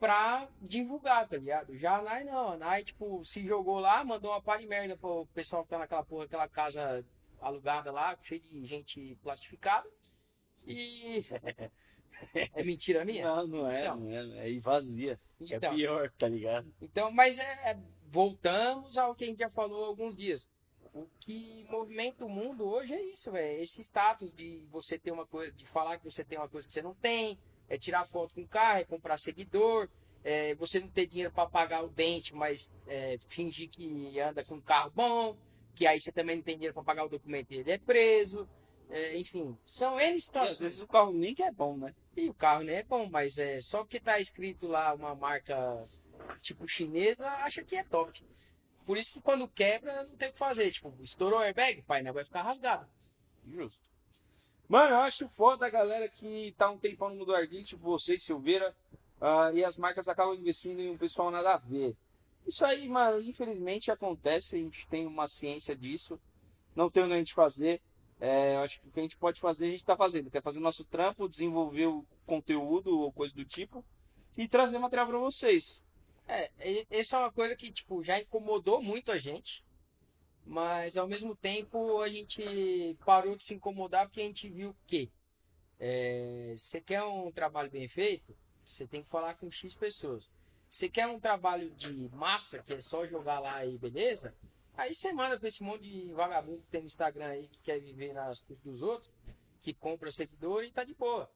pra divulgar, tá ligado? Já a Nai não, a Nai, tipo, se jogou lá, mandou uma par de merda pro pessoal que tá naquela porra, aquela casa alugada lá, cheia de gente plastificada. E. é mentira minha? Não, não é, Não. não é. É vazia. É Então. pior, tá ligado? Então, mas é, voltamos ao que a gente já falou há alguns dias. O que movimenta o mundo hoje é isso, velho. Esse status de você ter uma coisa, de falar que você tem uma coisa que você não tem, é tirar foto com o carro, é comprar seguidor, é você não ter dinheiro para pagar o dente, mas é, fingir que anda com um carro bom, que aí você também não tem dinheiro para pagar o documento e ele é preso. É, enfim, são N E às situações. vezes o carro nem que é bom, né? E o carro nem é bom, mas é só porque tá escrito lá uma marca tipo chinesa, acha que é top. Por isso que quando quebra, não tem o que fazer. Tipo, estourou o airbag, o painel vai ficar rasgado. Justo. Mano, eu acho foda a galera que tá um tempão no mundo arguilho, tipo você, Silveira, ah, e as marcas acabam investindo em um pessoal nada a ver. Isso aí, mano, infelizmente acontece, a gente tem uma ciência disso, não tem o que a gente fazer. É, eu acho que o que a gente pode fazer, a gente tá fazendo. Quer fazer o nosso trampo, desenvolver o conteúdo ou coisa do tipo e trazer material pra vocês. É, essa é uma coisa que, tipo, já incomodou muito a gente. Mas ao mesmo tempo a gente parou de se incomodar porque a gente viu que é, você quer um trabalho bem feito, você tem que falar com X pessoas. Você quer um trabalho de massa, que é só jogar lá e beleza, aí você manda pra esse monte de vagabundo que tem no Instagram aí que quer viver nas custas dos outros, que compra seguidor e tá de boa.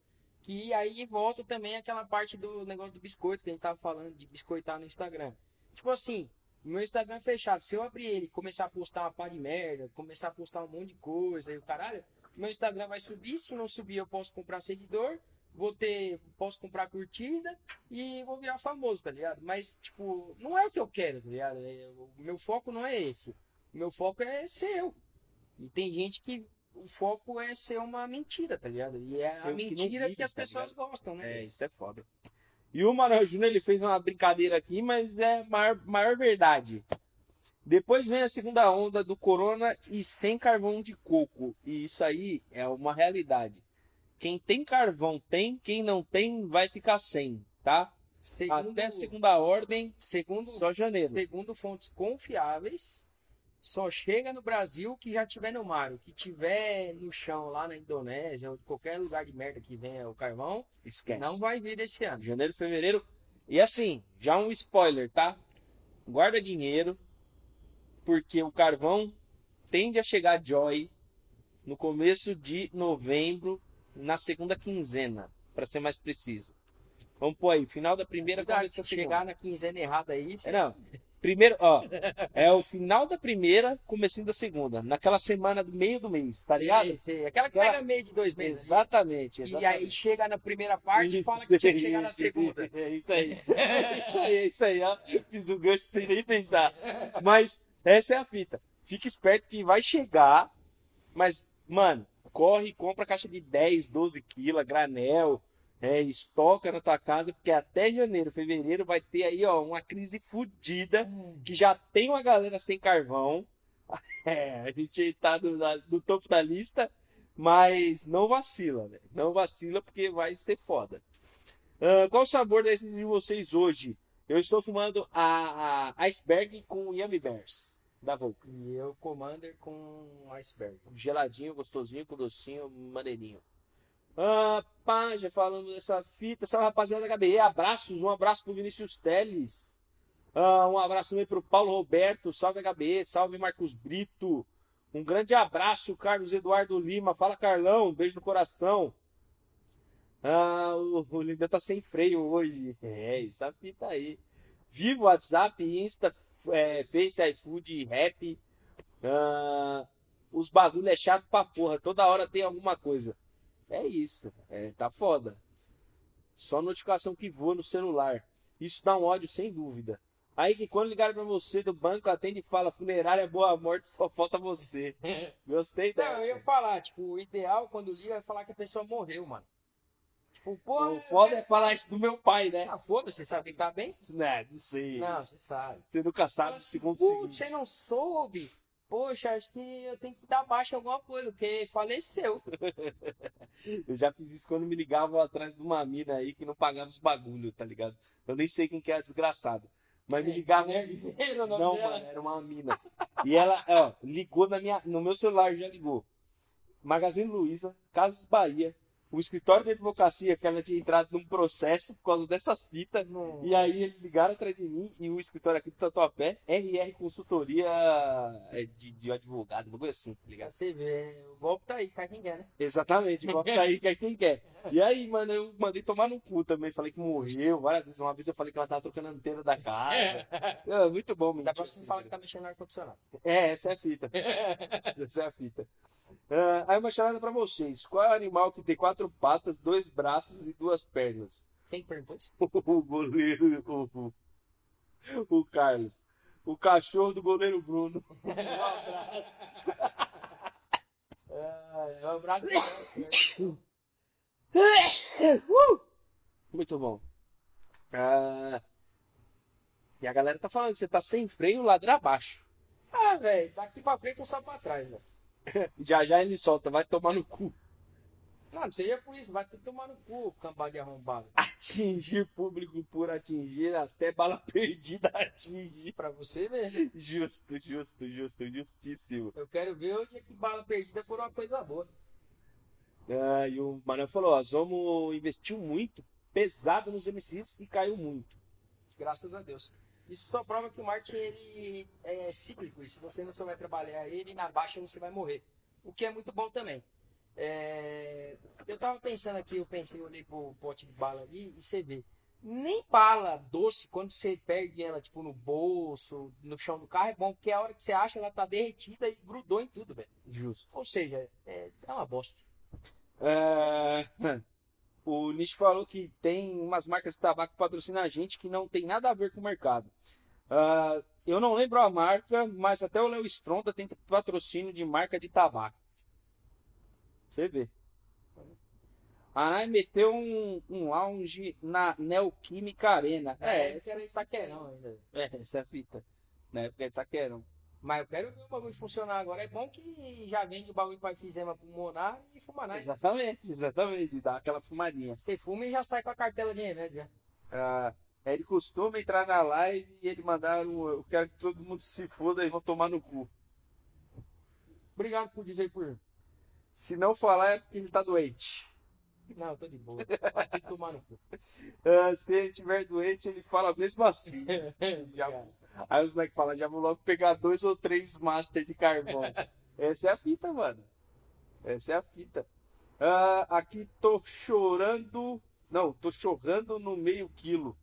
Que aí volta também aquela parte do negócio do biscoito que a gente tava falando, de biscoitar no Instagram. Tipo assim, meu Instagram é fechado. Se eu abrir ele começar a postar uma pá de merda, começar a postar um monte de coisa e o caralho, meu Instagram vai subir. Se não subir, eu posso comprar seguidor, vou ter, posso comprar curtida e vou virar famoso, tá ligado? Mas, tipo, não é o que eu quero, tá ligado? É, o meu foco não é esse. O meu foco é ser eu. E tem gente que o foco é ser uma mentira, tá ligado? E é Ser a que mentira que, vive, as tá pessoas gostam, né? É, isso é foda. E o Manuel Júnior, ele fez uma brincadeira aqui, mas é maior, maior verdade. Depois vem a segunda onda do corona e sem carvão de coco. E isso aí é uma realidade. Quem tem carvão tem, quem não tem vai ficar sem, tá? Segundo, Até a segunda ordem, segundo, só janeiro. segundo fontes confiáveis, só chega no Brasil que já tiver no mar. O que tiver no chão lá na Indonésia ou qualquer lugar de merda que venha o carvão, Esquece. não vai vir esse ano. Janeiro, fevereiro. E assim, já um spoiler, tá? Guarda dinheiro, porque o carvão tende a chegar Joy no começo de novembro, na segunda quinzena, para ser mais preciso. Vamos pôr aí, final da primeira, Cuidado, começo da segunda. chegar na quinzena errada aí, É, não. Primeiro, ó, é o final da primeira, comecinho da segunda. Naquela semana do meio do mês, tá ligado? Sei, sei. Aquela que Aquela- pega meio de dois meses. Exatamente, E exatamente. aí chega na primeira parte e fala que tinha que chegar na segunda. É isso aí. É isso aí, é isso aí. ó. Fiz o gancho sem nem pensar. Mas essa é a fita. Fica esperto que vai chegar, mas, mano, corre e compra caixa de 10, 12 quilos, granel, é, estoca na tua casa, porque até janeiro, fevereiro vai ter aí, ó, uma crise fodida, que já tem uma galera sem carvão. É, a gente tá no, na- no topo da lista, mas não vacila, velho. Não vacila porque vai ser foda. Ah, qual o sabor desses de vocês hoje? Eu estou fumando a, a Iceberg com Yummy Bears, da Volca. E eu, Commander, com iceberg. Geladinho, gostosinho, com docinho, maneirinho. Ah, pá, já falamos dessa fita. Salve, rapaziada da HBE. Abraços. Um abraço pro Vinícius Teles. Ah, um abraço também pro Paulo Roberto. Salve, HBE. Salve, Marcos Brito. Um grande abraço, Carlos Eduardo Lima. Fala, Carlão. Um beijo no coração. Ah, o, o Lima tá sem freio hoje. É, essa fita aí. Vivo WhatsApp, Insta, é, Face, iFood, Rap. Ah, os bagulho é chato pra porra. Toda hora tem alguma coisa. É isso. É, tá foda. Só notificação que voa no celular. Isso dá um ódio sem dúvida. Aí que quando ligaram pra você do banco, atende e fala, funerária boa morte, só falta você. Gostei dessa. Não, eu ia falar, tipo, o ideal quando liga é falar que a pessoa morreu, mano. Tipo, porra. O foda é falar isso do meu pai, né? Ah, foda-se, você sabe que tá bem? Né, não sei. Não, você sabe. Você nunca sabe o assim, segundo Putz, seguinte. você não soube? Poxa, acho que eu tenho que dar baixa alguma coisa, porque faleceu. Eu já fiz isso quando me ligavam atrás de uma mina aí que não pagava os bagulho, tá ligado? Eu nem sei quem que é a desgraçada. Mas me ligavam. Ribeiro, o nome Não, dela. mano, era uma mina. E ela, ó, ligou na minha, no meu celular, já ligou. Magazine Luiza, Casas Bahia, o escritório de advocacia, que ela tinha entrado num processo por causa dessas fitas. Não. E aí eles ligaram atrás de mim e o escritório aqui do Tatuapé, RR Consultoria é, de, de advogado, uma coisa assim, tá ligado? Você vê, o golpe tá aí, cai quem quer, né? Exatamente, igual tá aí, é quem quer. E aí, mano, eu mandei tomar no cu também. Falei que morreu várias vezes. Uma vez eu falei que ela tava trocando a antena da casa. É, muito bom, Da mentira. próxima fala que tá mexendo no ar-condicionado. É, essa é a fita. Essa é a fita. Ah, aí uma charada pra vocês. Qual é o animal que tem quatro patas, dois braços e duas pernas? Quem que perguntou isso? O goleiro, o, o Carlos. O cachorro do goleiro Bruno. Um abraço. é, um abraço. Muito bom. Ah, e a galera tá falando que você tá sem freio ladeira abaixo. Ah, velho, daqui pra frente é só pra trás, velho. Já já ele solta, vai tomar no cu. Não, não seja por isso, vai tomar no cu, cambada de arrombado. Atingir público por atingir, até bala perdida atingir. Pra você ver. Justo, justo, justo, justíssimo. Eu quero ver onde é que bala perdida por uma coisa boa. Ah, e o Manuel falou, ó, Zomo investiu muito, pesado nos MCs e caiu muito. Graças a Deus. Isso só prova que o marketing ele é cíclico e se você não souber trabalhar ele, na baixa você vai morrer. O que é muito bom também. É, Eu tava pensando aqui, eu pensei, eu olhei pro pote de bala ali e você vê. Nem bala doce, quando você perde ela, tipo, no bolso, no chão do carro, é bom, porque a hora que você acha, ela tá derretida e grudou em tudo, velho. Justo. Ou seja, é, é uma bosta. É, O Nish falou que tem umas marcas de tabaco que patrocinam a gente que não tem nada a ver com o mercado. Ah, eu não lembro a marca, mas até o Léo Stronda tem patrocínio de marca de tabaco. Você vê. A Nai meteu um, um lounge na Neoquímica Arena. É, É, esse era Itaquerão ainda. é, essa é a fita. Na época Itaquerão. Mas eu quero ver o bagulho funcionar agora. É bom que já vende o bagulho para efizema pulmonar e fumanar. Exatamente, exatamente. Dá aquela fumadinha. Você fuma e já sai com a cartela de remédio. Ah, ele costuma entrar na live e ele mandar um, eu quero que todo mundo se foda e vão tomar no cu. Obrigado por dizer por. Se não falar é porque ele tá doente. Não, eu tô de boa. Vai ter que tomar no cu. Ah, se ele estiver doente, ele fala mesmo assim. Já-. Aí os moleques falam, já vou logo pegar dois ou três master de carvão. Essa é a fita, mano. Essa é a fita. Ah, aqui tô chorando. Não, tô chorando no meio quilo.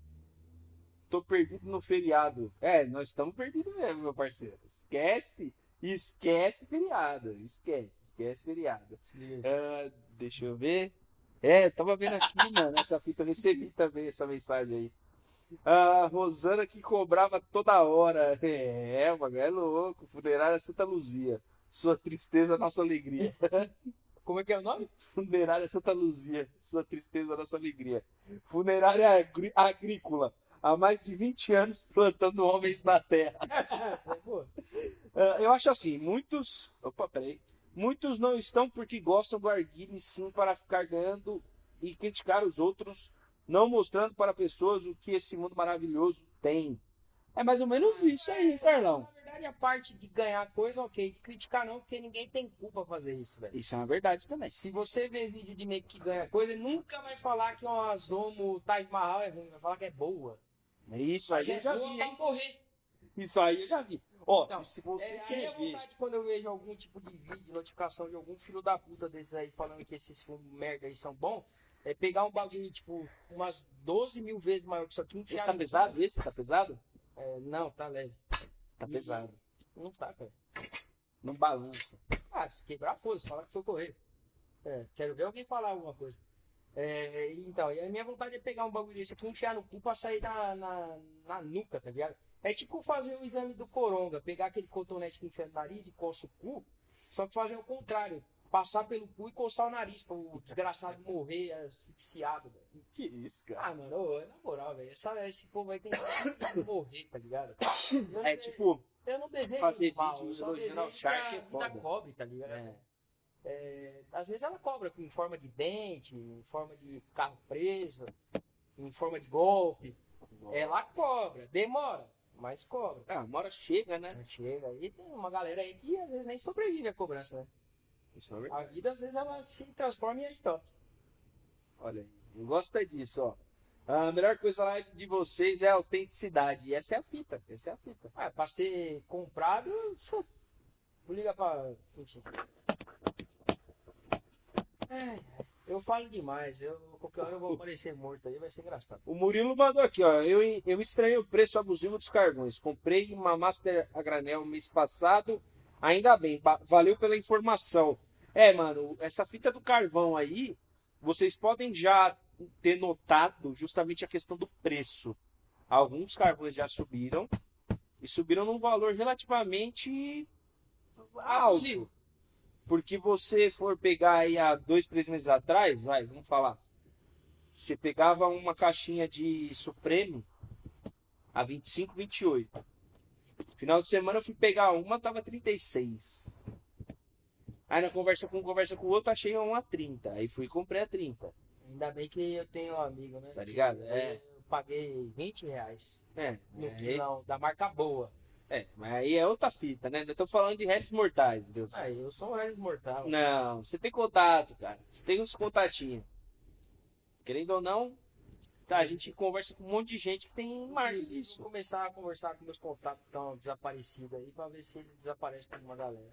Tô perdido no feriado. É, nós estamos perdidos mesmo, meu parceiro. Esquece. Esquece feriado. Esquece, esquece feriado. Ah, deixa eu ver. É, tava vendo aqui, mano, essa fita, eu recebi também essa mensagem aí. A Rosana que cobrava toda hora. É, o bagulho é louco. Funerária Santa Luzia. Sua tristeza, nossa alegria. Como é que é o nome? Funerária Santa Luzia. Sua tristeza, nossa alegria. Funerária agrí- agrícola. Há mais de 20 anos plantando homens na terra. É. Ah, eu acho assim, muitos. Opa, peraí. Muitos não estão porque gostam do arguile sim para ficar ganhando e criticar os outros, não mostrando para pessoas o que esse mundo maravilhoso tem. É mais ou menos isso aí, Carlão. Na verdade, a parte de ganhar coisa, ok. De criticar não, porque ninguém tem culpa fazer isso, velho. Isso é uma verdade também. Se você ver vídeo de nego que ganha coisa, ele nunca vai falar que uma Zomo Taj Mahal é ruim, vai falar que é boa. Isso aí eu é já boa vi, hein? morrer. Isso aí eu já vi. Ó, Então, se você É, a quer minha ver. vontade quando eu vejo algum tipo de vídeo, notificação de algum filho da puta desses aí falando que esses filmes merda aí são bons, é pegar um bagulho, tipo, umas 12 mil vezes maior que isso aqui e Esse tá pesado? Esse tá pesado? É, não, tá leve. Tá pesado. Não tá, cara. Não balança. Ah, se quebrar, foda-se, fala que foi correr. É, quero ver alguém falar alguma coisa. É, e então, e a minha vontade é pegar um bagulho desse aqui, enfiar no cu pra sair na, na, na nuca, tá ligado? É tipo fazer o exame do coronga, pegar aquele cotonete que enfia no nariz e coça o cu, só que fazer o contrário. Passar pelo cu e coçar o nariz, pra o desgraçado morrer asfixiado, velho. Que isso, cara? Ah, mano, ô, na moral, velho, esse povo aí tem que morrer, tá ligado? Eu É tipo, eu não desejo fazer mal, vídeo elogiando ao Shark que é foda. cobre, tá ligado? É. É, às vezes ela cobra em forma de dente, em forma de carro preso, em forma de golpe. Ela cobra, demora, mas cobra. ah, uma hora chega, né? Chega aí, tem uma galera aí que às vezes nem sobrevive à cobrança, né? Isso é verdade. A vida às vezes ela se transforma em agiota. Olha aí, eu gosto disso, ó. A melhor coisa lá de vocês é a autenticidade. E essa é a fita, essa é a fita. Ah, pra ser comprado, vou ligar pra. Eu falo demais, eu, qualquer hora eu vou aparecer morto aí, vai ser engraçado. O Murilo mandou aqui, ó. Eu, eu estranho o preço abusivo dos carvões. Comprei uma Master a granel mês passado. Ainda bem, valeu pela informação. É, mano, essa fita do carvão aí, vocês podem já ter notado justamente a questão do preço. Alguns carvões já subiram e subiram num valor relativamente alto. Porque você for pegar aí há dois, três meses atrás, vai, vamos falar. Você pegava uma caixinha de Supreme a 25, 28. Final de semana eu fui pegar uma, tava 36. Aí na conversa com conversa com o outro, achei uma 30. Aí fui e comprei a 30. Ainda bem que eu tenho um amigo, né? Tá ligado? Eu É. paguei 20 reais É, no é, quilão, da marca boa. é, mas aí é outra fita, né? Eu tô falando de réis mortais, entendeu? Aí eu sou um Regis Mortal. Não, você tem contato, cara. Você tem uns contatinhos. Querendo ou não, tá, a gente conversa com um monte de gente que tem marcas Vou disso. começar a conversar com meus contatos que estão desaparecidos aí pra ver se ele desaparece com uma galera.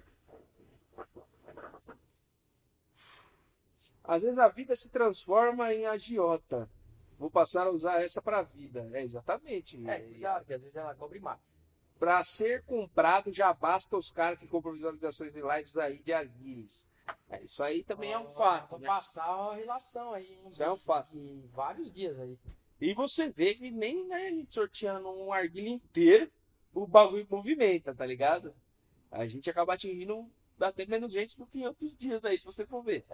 Às vezes a vida se transforma em agiota. Vou passar a usar essa pra vida. É exatamente. É, cuidado, que às vezes ela cobra e mata. Pra ser comprado, já basta os caras que compram visualizações de lives aí de arguilhas. É, isso aí também é um Ó, fato. Né? passar uma relação aí. Isso é um fato. De vários dias aí. E você vê que nem né, a gente sorteando um arguilha inteiro, o bagulho movimenta, tá ligado? A gente acaba atingindo até menos gente do que em outros dias aí, se você for ver.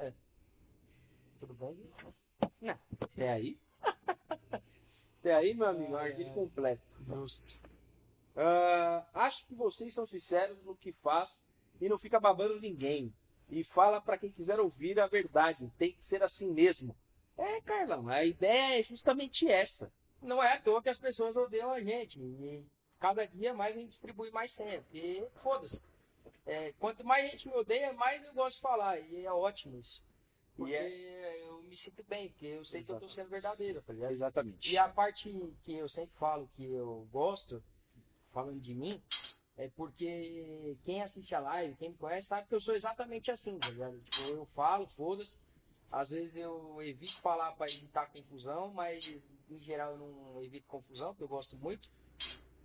Tudo bem? Até aí. Até aí, meu amigo, um arguilho completo. Justo. Ah, acho que vocês são sinceros no que faz e não fica babando ninguém. E fala pra quem quiser ouvir a verdade. Tem que ser assim mesmo. É, Carlão, a ideia é justamente essa. Não é à toa que as pessoas odeiam a gente. E cada dia mais a gente distribui mais senha. Porque foda-se. É, quanto mais gente me odeia, mais eu gosto de falar. E é ótimo isso. Porque eu me sinto bem, porque eu sei que eu tô sendo verdadeiro, tá ligado? Exatamente. E a parte que eu sempre falo que eu gosto, falando de mim, é porque quem assiste a live, quem me conhece, sabe que eu sou exatamente assim, tá ligado? Tipo, eu falo, foda-se. Às vezes eu evito falar para evitar confusão, mas em geral eu não evito confusão, porque eu gosto muito.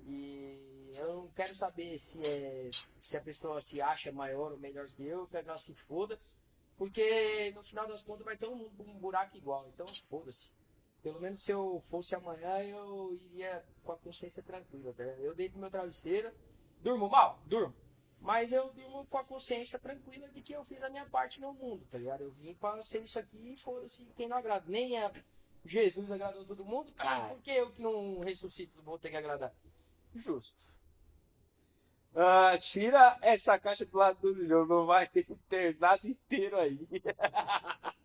E eu não quero saber se, é, se a pessoa se acha maior ou melhor que eu, eu quero que ela se foda. Porque no final das contas vai todo mundo um buraco igual, então foda-se. Pelo menos se eu fosse amanhã, eu iria com a consciência tranquila, tá? Eu deito meu travesseiro, durmo mal, durmo. Mas eu durmo com a consciência tranquila de que eu fiz a minha parte no mundo, tá ligado? Eu vim pra ser isso aqui e foda-se quem não agrada. Nem a Jesus agradou todo mundo, Ah. por que eu que não ressuscito vou ter que agradar? Justo. Ah, tira essa caixa do lado do milhão, não vai ter nada inteiro aí.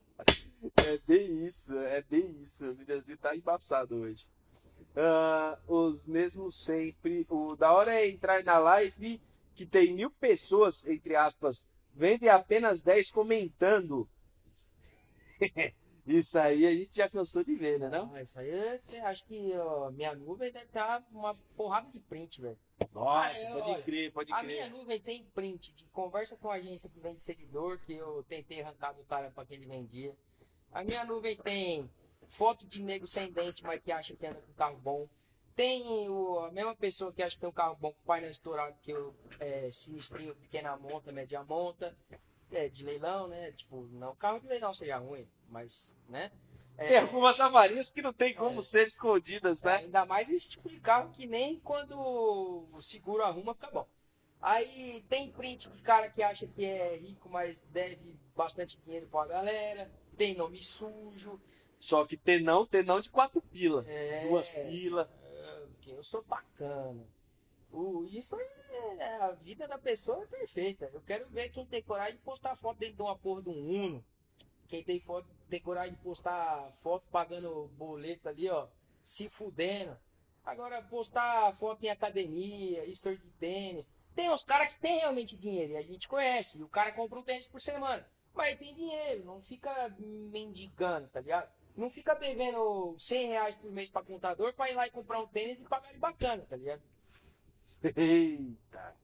é bem isso, é bem isso. O videozinho tá embaçado hoje. Ah, os mesmos sempre. O da hora é entrar na live que tem mil pessoas, entre aspas, vendo e apenas 10 comentando. isso aí a gente já cansou de ver, né? Não? Ah, isso aí, eu acho que ó, minha nuvem deve estar uma porrada de print, velho. Nossa, Ah, é, pode olha, crer, pode A crer. minha nuvem tem print de conversa com a agência que vende seguidor, que eu tentei arrancar do cara para que ele vendia. A minha nuvem tem foto de nego sem dente, mas que acha que anda com carro bom. Tem o, a mesma pessoa que acha que tem um carro bom com painel estourado, que eu é, sinistrinho, pequena monta, média monta. É, de leilão, né? Tipo, não carro de leilão seja ruim, mas, né? Tem algumas avarias que não tem como É. ser escondidas, né? Ainda mais esse tipo de carro que nem quando o seguro arruma fica bom. Aí tem print de cara que acha que é rico, mas deve bastante dinheiro pra galera. Tem nome sujo. Só que tenão, tenão de quatro pila. É, Duas pila. é, porque eu sou bacana. O, isso é, a vida da pessoa é perfeita. Eu quero ver quem tem coragem de postar foto dentro de uma porra de um Uno. Quem tem, foto, tem coragem de postar foto pagando boleto ali, ó, se fudendo. Agora, postar foto em academia, store de tênis. Tem uns caras que tem realmente dinheiro e a gente conhece. E o cara compra um tênis por semana. Mas tem dinheiro, não fica mendigando, tá ligado? Não fica devendo 100 reais por mês pra contador pra ir lá e comprar um tênis e pagar ele bacana, tá ligado? Eita.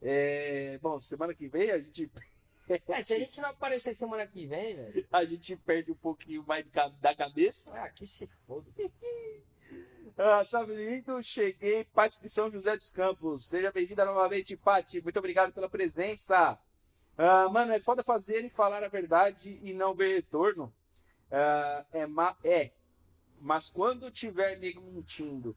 É, bom, semana que vem a gente, É, se a gente não aparecer semana que vem, velho, a gente perde um pouquinho mais da cabeça. ah, que se foda. Ah, salve lindo, cheguei, Pati de São José dos Campos. Seja bem-vinda novamente, Pati. Muito obrigado pela presença. Ah, mano, é foda fazer e falar a verdade e não ver retorno. Ah, é, ma- é. Mas quando tiver nego mentindo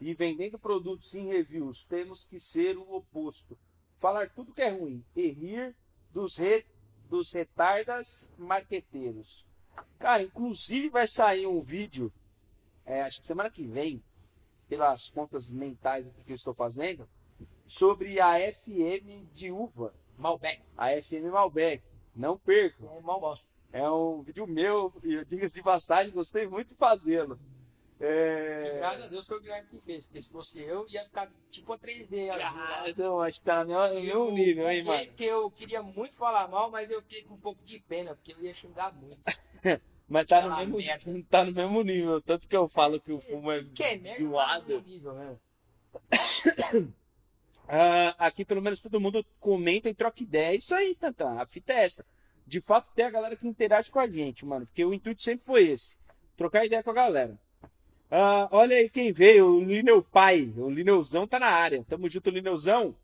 e vendendo produtos em reviews, temos que ser o oposto. Falar tudo que é ruim e rir dos, re, dos retardas marqueteiros. Cara, inclusive vai sair um vídeo, é, acho que semana que vem, pelas contas mentais que eu estou fazendo, sobre a FM de uva, Malbec. a FM Malbec. Não percam. É mal bosta. É um vídeo meu, e eu diga de passagem, gostei muito de fazê-lo. É... graças a Deus foi o Guilherme que fez. Porque se fosse eu, ia ficar tipo a 3D. azul lá. Ah, não, acho que tá no meu, nível, hein, mano. Porque eu queria muito falar mal, mas eu fiquei com um pouco de pena, porque eu ia xingar muito. Mas tá no, mesmo, merda. tá no mesmo nível. Tanto que eu falo que o fumo é Que é merda, zoado. tá no nível mesmo. Ah, aqui pelo menos todo mundo comenta e troca ideia. Isso aí, Tantan. A fita é essa. De fato, tem a galera que interage com a gente, mano. Porque o intuito sempre foi esse: trocar ideia com a galera. Ah, olha aí quem veio, o Lineu Pai. O Lineuzão tá na área. Tamo junto, Lineuzão.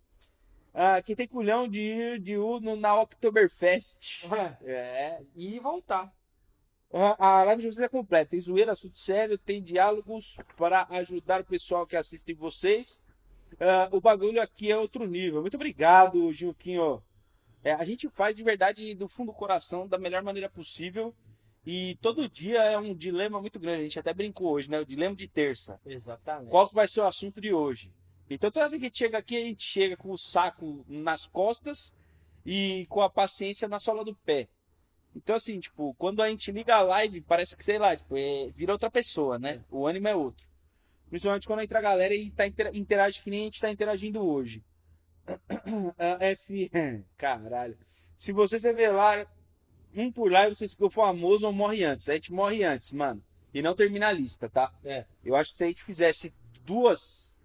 Ah, quem tem culhão de ir de Uno na Oktoberfest. É. E voltar. A a live de vocês é completa. Tem zoeira, assunto sério, tem diálogos para ajudar o pessoal que assiste vocês. Ah, o bagulho aqui é outro nível. Muito obrigado, Gilquinho. É, a gente faz de verdade do fundo do coração, da melhor maneira possível. E todo dia é um dilema muito grande. A gente até brincou hoje, né? O dilema de terça. Exatamente. Qual vai ser o assunto de hoje? Então toda vez que a gente chega aqui, a gente chega com o saco nas costas e com a paciência na sola do pé. Então assim, tipo, quando a gente liga a live, parece que, sei lá, tipo, é, vira outra pessoa, né? O ânimo é outro. Principalmente quando entra a galera e tá, intera- interage que nem a gente tá interagindo hoje. Ah, F... Caralho. Se vocês revelar um por live, vocês ficam famoso ou morre antes. A gente morre antes, mano. E não termina a lista, tá? É. Eu acho que se a gente fizesse duas.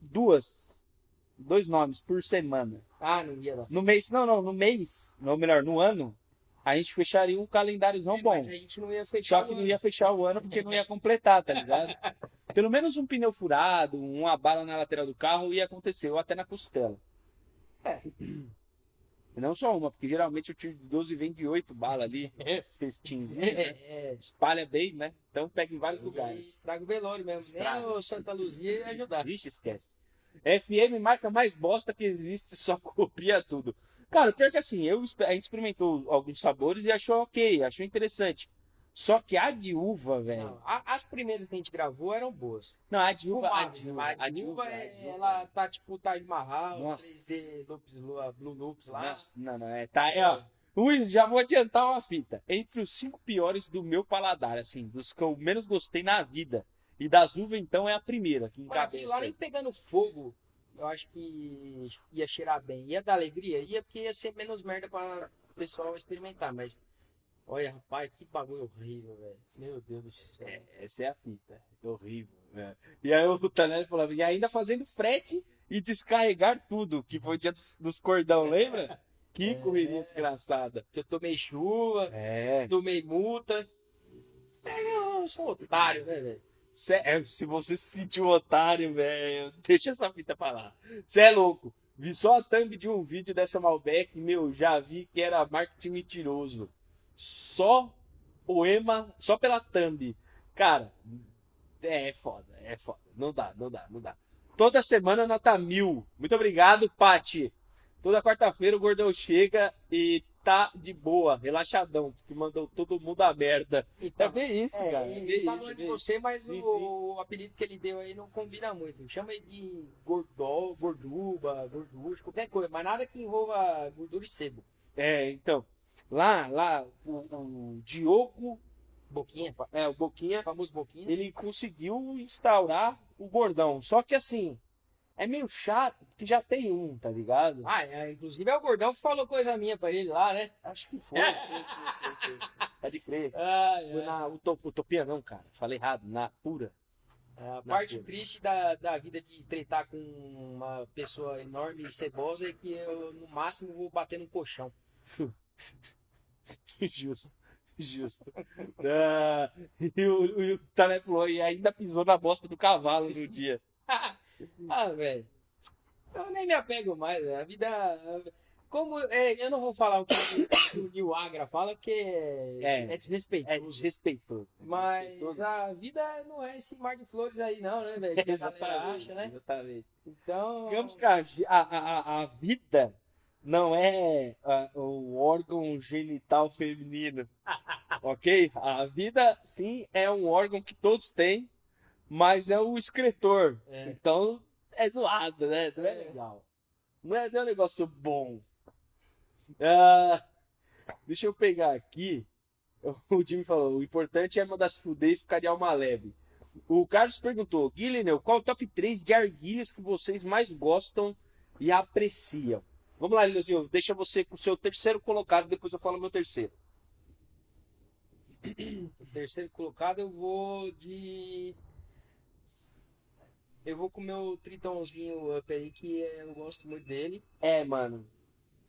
Duas. Dois nomes por semana. Ah, não ia lá. No mês. Não, não, no mês. Ou melhor, no ano. A gente fecharia um calendáriozão bom. Mas a gente não ia fechar. Só que não ia fechar o ano porque não ia completar, tá ligado? Pelo menos um pneu furado, uma bala na lateral do carro ia acontecer, ou até na costela. É. E não só uma, porque geralmente o tiro de 12 vem de 8 balas ali, festinzinho, né? É, espalha bem, né? Então pega em vários é. lugares. E estraga o velório mesmo. Estraga. Nem o Santa Luzia ia ajudar. Vixe, esquece. FM marca mais bosta que existe, só copia tudo. Cara, pior que assim, eu, a gente experimentou alguns sabores e achou ok, achou interessante. Só que a de uva, velho. As primeiras que a gente gravou eram boas. Não, a de uva, a de uva, mas a de uva, é- de uva. ela tá tipo Taj Mahal, Nossa. 3D Loops, Lu- Blue Loops lá. Nossa, não, não, é, tá, é, ó. Luiz, já vou adiantar uma fita. Entre os cinco piores do meu paladar, assim, dos que eu menos gostei na vida. E das uvas, então, é a primeira, que encabeça. lá nem pegando fogo, eu acho que ia cheirar bem. Ia dar alegria? Ia, porque ia ser menos merda pra o pessoal experimentar. Mas, olha, rapaz, que bagulho horrível, velho. Meu Deus do céu. É, essa é a fita. É horrível. né? E aí o Tanelli falava, e ainda fazendo frete e descarregar tudo, que foi o dia dos, dos cordão, lembra? Que É. correria desgraçada. Que eu tomei chuva, É. tomei multa. É, eu sou um otário, né, velho? É, se você se sentiu otário, velho, deixa essa fita pra lá. Você é louco. Vi só a thumb de um vídeo dessa Malbec, meu, já vi que era marketing mentiroso. Só poema, só pela thumb. Cara, é foda, é foda. Não dá, não dá, não dá. Toda semana nota mil. Muito obrigado, Pati. Toda quarta-feira o gordão chega e tá de boa, relaxadão, porque mandou todo mundo a merda. É Então, ver isso, é, cara. é ele tá falando é de você, mas Sim, o, o apelido que ele deu aí não combina muito. Chama ele de gordol, gorduba, gorducho, qualquer coisa, mas nada que envolva gordura e sebo. É, então, lá, lá, o, o Diogo, Boquinha, é, o Boquinha, famoso boquinha. ele conseguiu instaurar o gordão. Só que assim, é meio chato, porque já tem um, tá ligado? Ah, é, inclusive é o gordão que falou coisa minha pra ele lá, né? Acho que foi. Pode crer. Ah, Foi na Utop- Utopia, não, cara. Falei errado, na pura. A Na parte pura. triste da, da vida de tretar com uma pessoa enorme e cebosa é que eu, no máximo, vou bater no colchão. Justo. Justo. Ah, e o, e o Tané falou, e ainda pisou na bosta do cavalo no dia. ah, velho. Eu nem me apego mais, velho. A vida. Como é, eu não vou falar o que o Nil Agra fala, porque é, É. é desrespeitoso. É desrespeitoso. Mas Desrespeitoso. a vida não é esse mar de flores aí, não, né, velho? Galera Exatamente, acha, né? exatamente. Então. Digamos que a, a, a vida não é ah, o órgão genital feminino, ok? A vida, sim, é um órgão que todos têm, mas é o excretor. É. Então, é zoado, né? Não é, É. legal. Não é, não é um negócio bom. Ah, deixa eu pegar aqui. O Jimmy falou, o importante é mandar se fuder e ficar de alma leve. O Carlos perguntou, Guilherme, qual o top 3 de arguilhas que vocês mais gostam e apreciam? Vamos lá, Leozinho, deixa você com o seu terceiro colocado, depois eu falo meu terceiro. O terceiro colocado eu vou de. Eu vou com o meu tritãozinho up aí, que é- eu gosto muito dele. É, mano,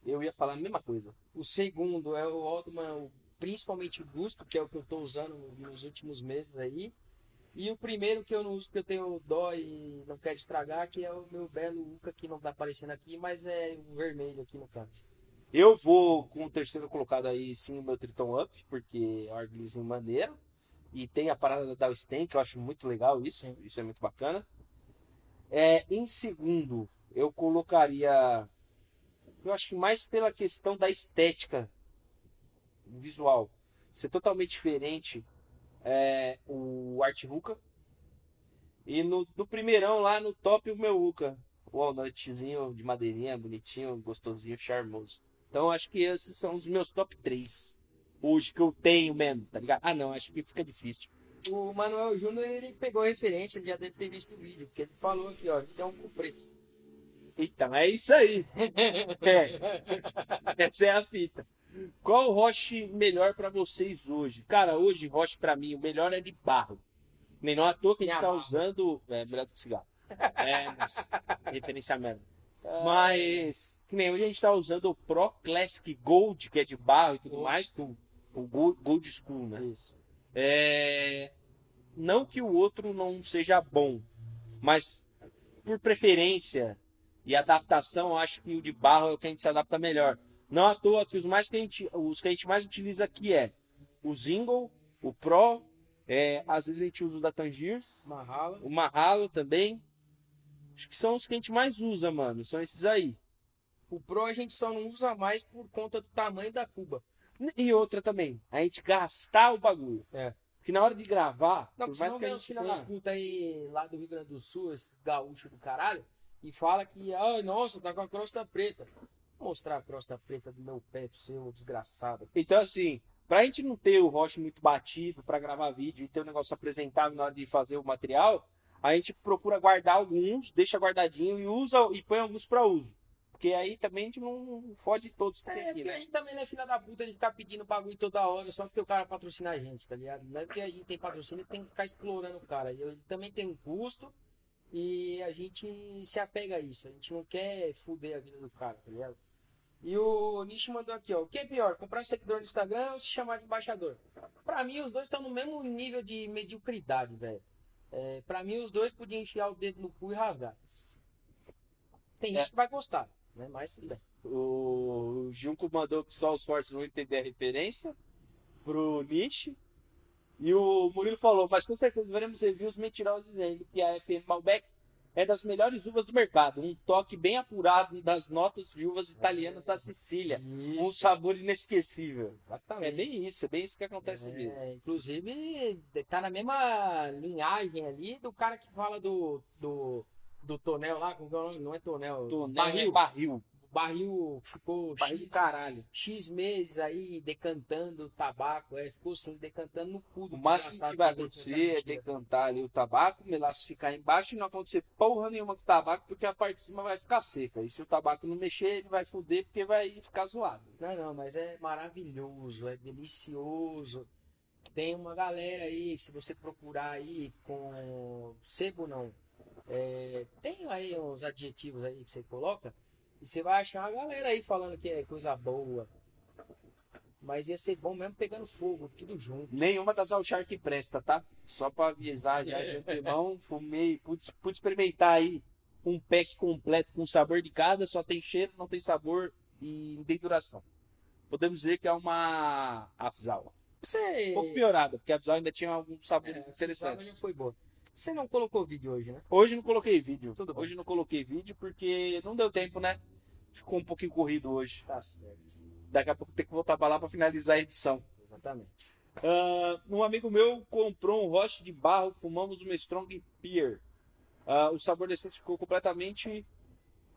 eu ia falar a mesma coisa. O segundo é o Altman, principalmente o Gusto, que é o que eu tô usando nos últimos meses aí. E o primeiro que eu não uso, porque eu tenho dó e não quero estragar, que é o meu belo Uca, que não tá aparecendo aqui, mas é o vermelho aqui no canto. Eu vou com o terceiro colocado aí, sim, o meu Triton Up, porque é um arguilhazinho maneiro. E tem a parada da Stain, que eu acho muito legal isso. Isso é muito bacana. É, em segundo, eu colocaria. Eu acho que mais pela questão da estética visual. Ser totalmente diferente é, o Art Ruka. E no, no primeirão lá no top o meu Uka. O walnutzinho de madeirinha, bonitinho, gostosinho, charmoso. Então acho que esses são os meus top 3. Hoje que eu tenho mesmo, tá ligado? Ah não, acho que fica difícil. O Manuel Júnior, ele pegou referência, ele já deve ter visto o vídeo, porque ele falou aqui, ó, que é um cu preto. Então é isso aí. É. Essa é a fita. Qual roche melhor pra vocês hoje? Cara, hoje roche pra mim o melhor é de barro. Nem não à toa que a gente tá Barro. usando. É melhor do que cigarro. É, mas. referência mesmo. Mas. Que nem hoje a gente tá usando o Pro Classic Gold, que é de barro e tudo mais. school. O Gold, Gold School, né? Isso. É, Não que o outro não seja bom, mas por preferência e adaptação, eu acho que o de barro é o que a gente se adapta melhor. Não à toa que os, mais que a gente, os que a gente mais utiliza aqui é o Zingle, o Pro, é, às vezes a gente usa o da Tangiers, o Mahalo também. Acho que são os que a gente mais usa, mano. São esses aí. O Pro a gente só não usa mais por conta do tamanho da cuba. E outra também, a gente gastar o bagulho. É. Porque na hora de gravar, Não, por porque mais que a gente filhos da puta aí lá do Rio Grande do Sul, esses gaúchos do caralho, e fala que, ai, nossa, tá com a crosta preta. Mostrar a crosta preta do meu pé pro seu desgraçado. Então, assim, pra gente não ter o roche muito batido pra gravar vídeo e ter um negócio apresentável na hora de fazer o material, a gente procura guardar alguns, deixa guardadinho e usa e põe alguns pra uso. Porque aí também a gente não fode todos que tem É, aqui, porque a né? gente também não é filha da puta de ficar pedindo bagulho toda hora só porque o cara patrocina a gente, tá ligado? Não é porque a gente tem patrocínio tem que ficar explorando o cara. Ele também tem um custo e a gente se apega a isso. A gente não quer fuder a vida do cara, tá ligado? E o Nish mandou aqui, ó. O que é pior, comprar seguidor no Instagram ou se chamar de embaixador? Pra mim, os dois estão no mesmo nível de mediocridade, velho. É, pra mim, os dois podiam enfiar o dedo no cu e rasgar. Tem gente É. que vai gostar, né? Mas tudo bem. O Junco mandou que só os fortes vão entender a referência pro Niche. E o Murilo falou, mas com certeza veremos reviews mentirosos dizendo que a FM Malbec é das melhores uvas do mercado. Um toque bem apurado das notas de uvas italianas da Sicília. Um sabor inesquecível. Exatamente. É bem isso, é bem isso que acontece mesmo. É, inclusive, tá na mesma linhagem ali do cara que fala do, do, do tonel lá, como que é o nome? Não é tonel, Tonel barril. é barril. Barril ficou Barril X, caralho. X meses aí decantando o tabaco, é, ficou assim, decantando no cu do O máximo que vai acontecer é decantar ali o tabaco, o melaço ficar embaixo e não acontecer porra nenhuma com o tabaco, porque a parte de cima vai ficar seca. E se o tabaco não mexer, ele vai foder porque vai ficar zoado. Não, não, mas é maravilhoso, é delicioso. Tem uma galera aí, se você procurar aí com sebo não, é, tem aí uns adjetivos aí que você coloca e você vai achar uma galera aí falando que é coisa boa. Mas ia ser bom mesmo pegando fogo, tudo junto. Nenhuma das Alchar que presta, tá? Só pra avisar já de antemão, fumei, pude, pude experimentar aí um pack completo com sabor de cada, só tem cheiro, não tem sabor, e de duração. Podemos dizer que é uma Afzal. Você. Um pouco piorada, porque a Afzal ainda tinha alguns É, sabores Fusão interessantes. foi boa. Você não colocou vídeo hoje, né? Hoje não coloquei vídeo. Tudo. Hoje não coloquei vídeo porque não deu tempo, né? Ficou um pouquinho corrido hoje. Tá certo. Daqui a pouco tem que voltar pra lá pra finalizar a edição. Exatamente. Ah, um amigo meu comprou um roche de barro, fumamos uma Strong Peer. Ah, o sabor da essência ficou completamente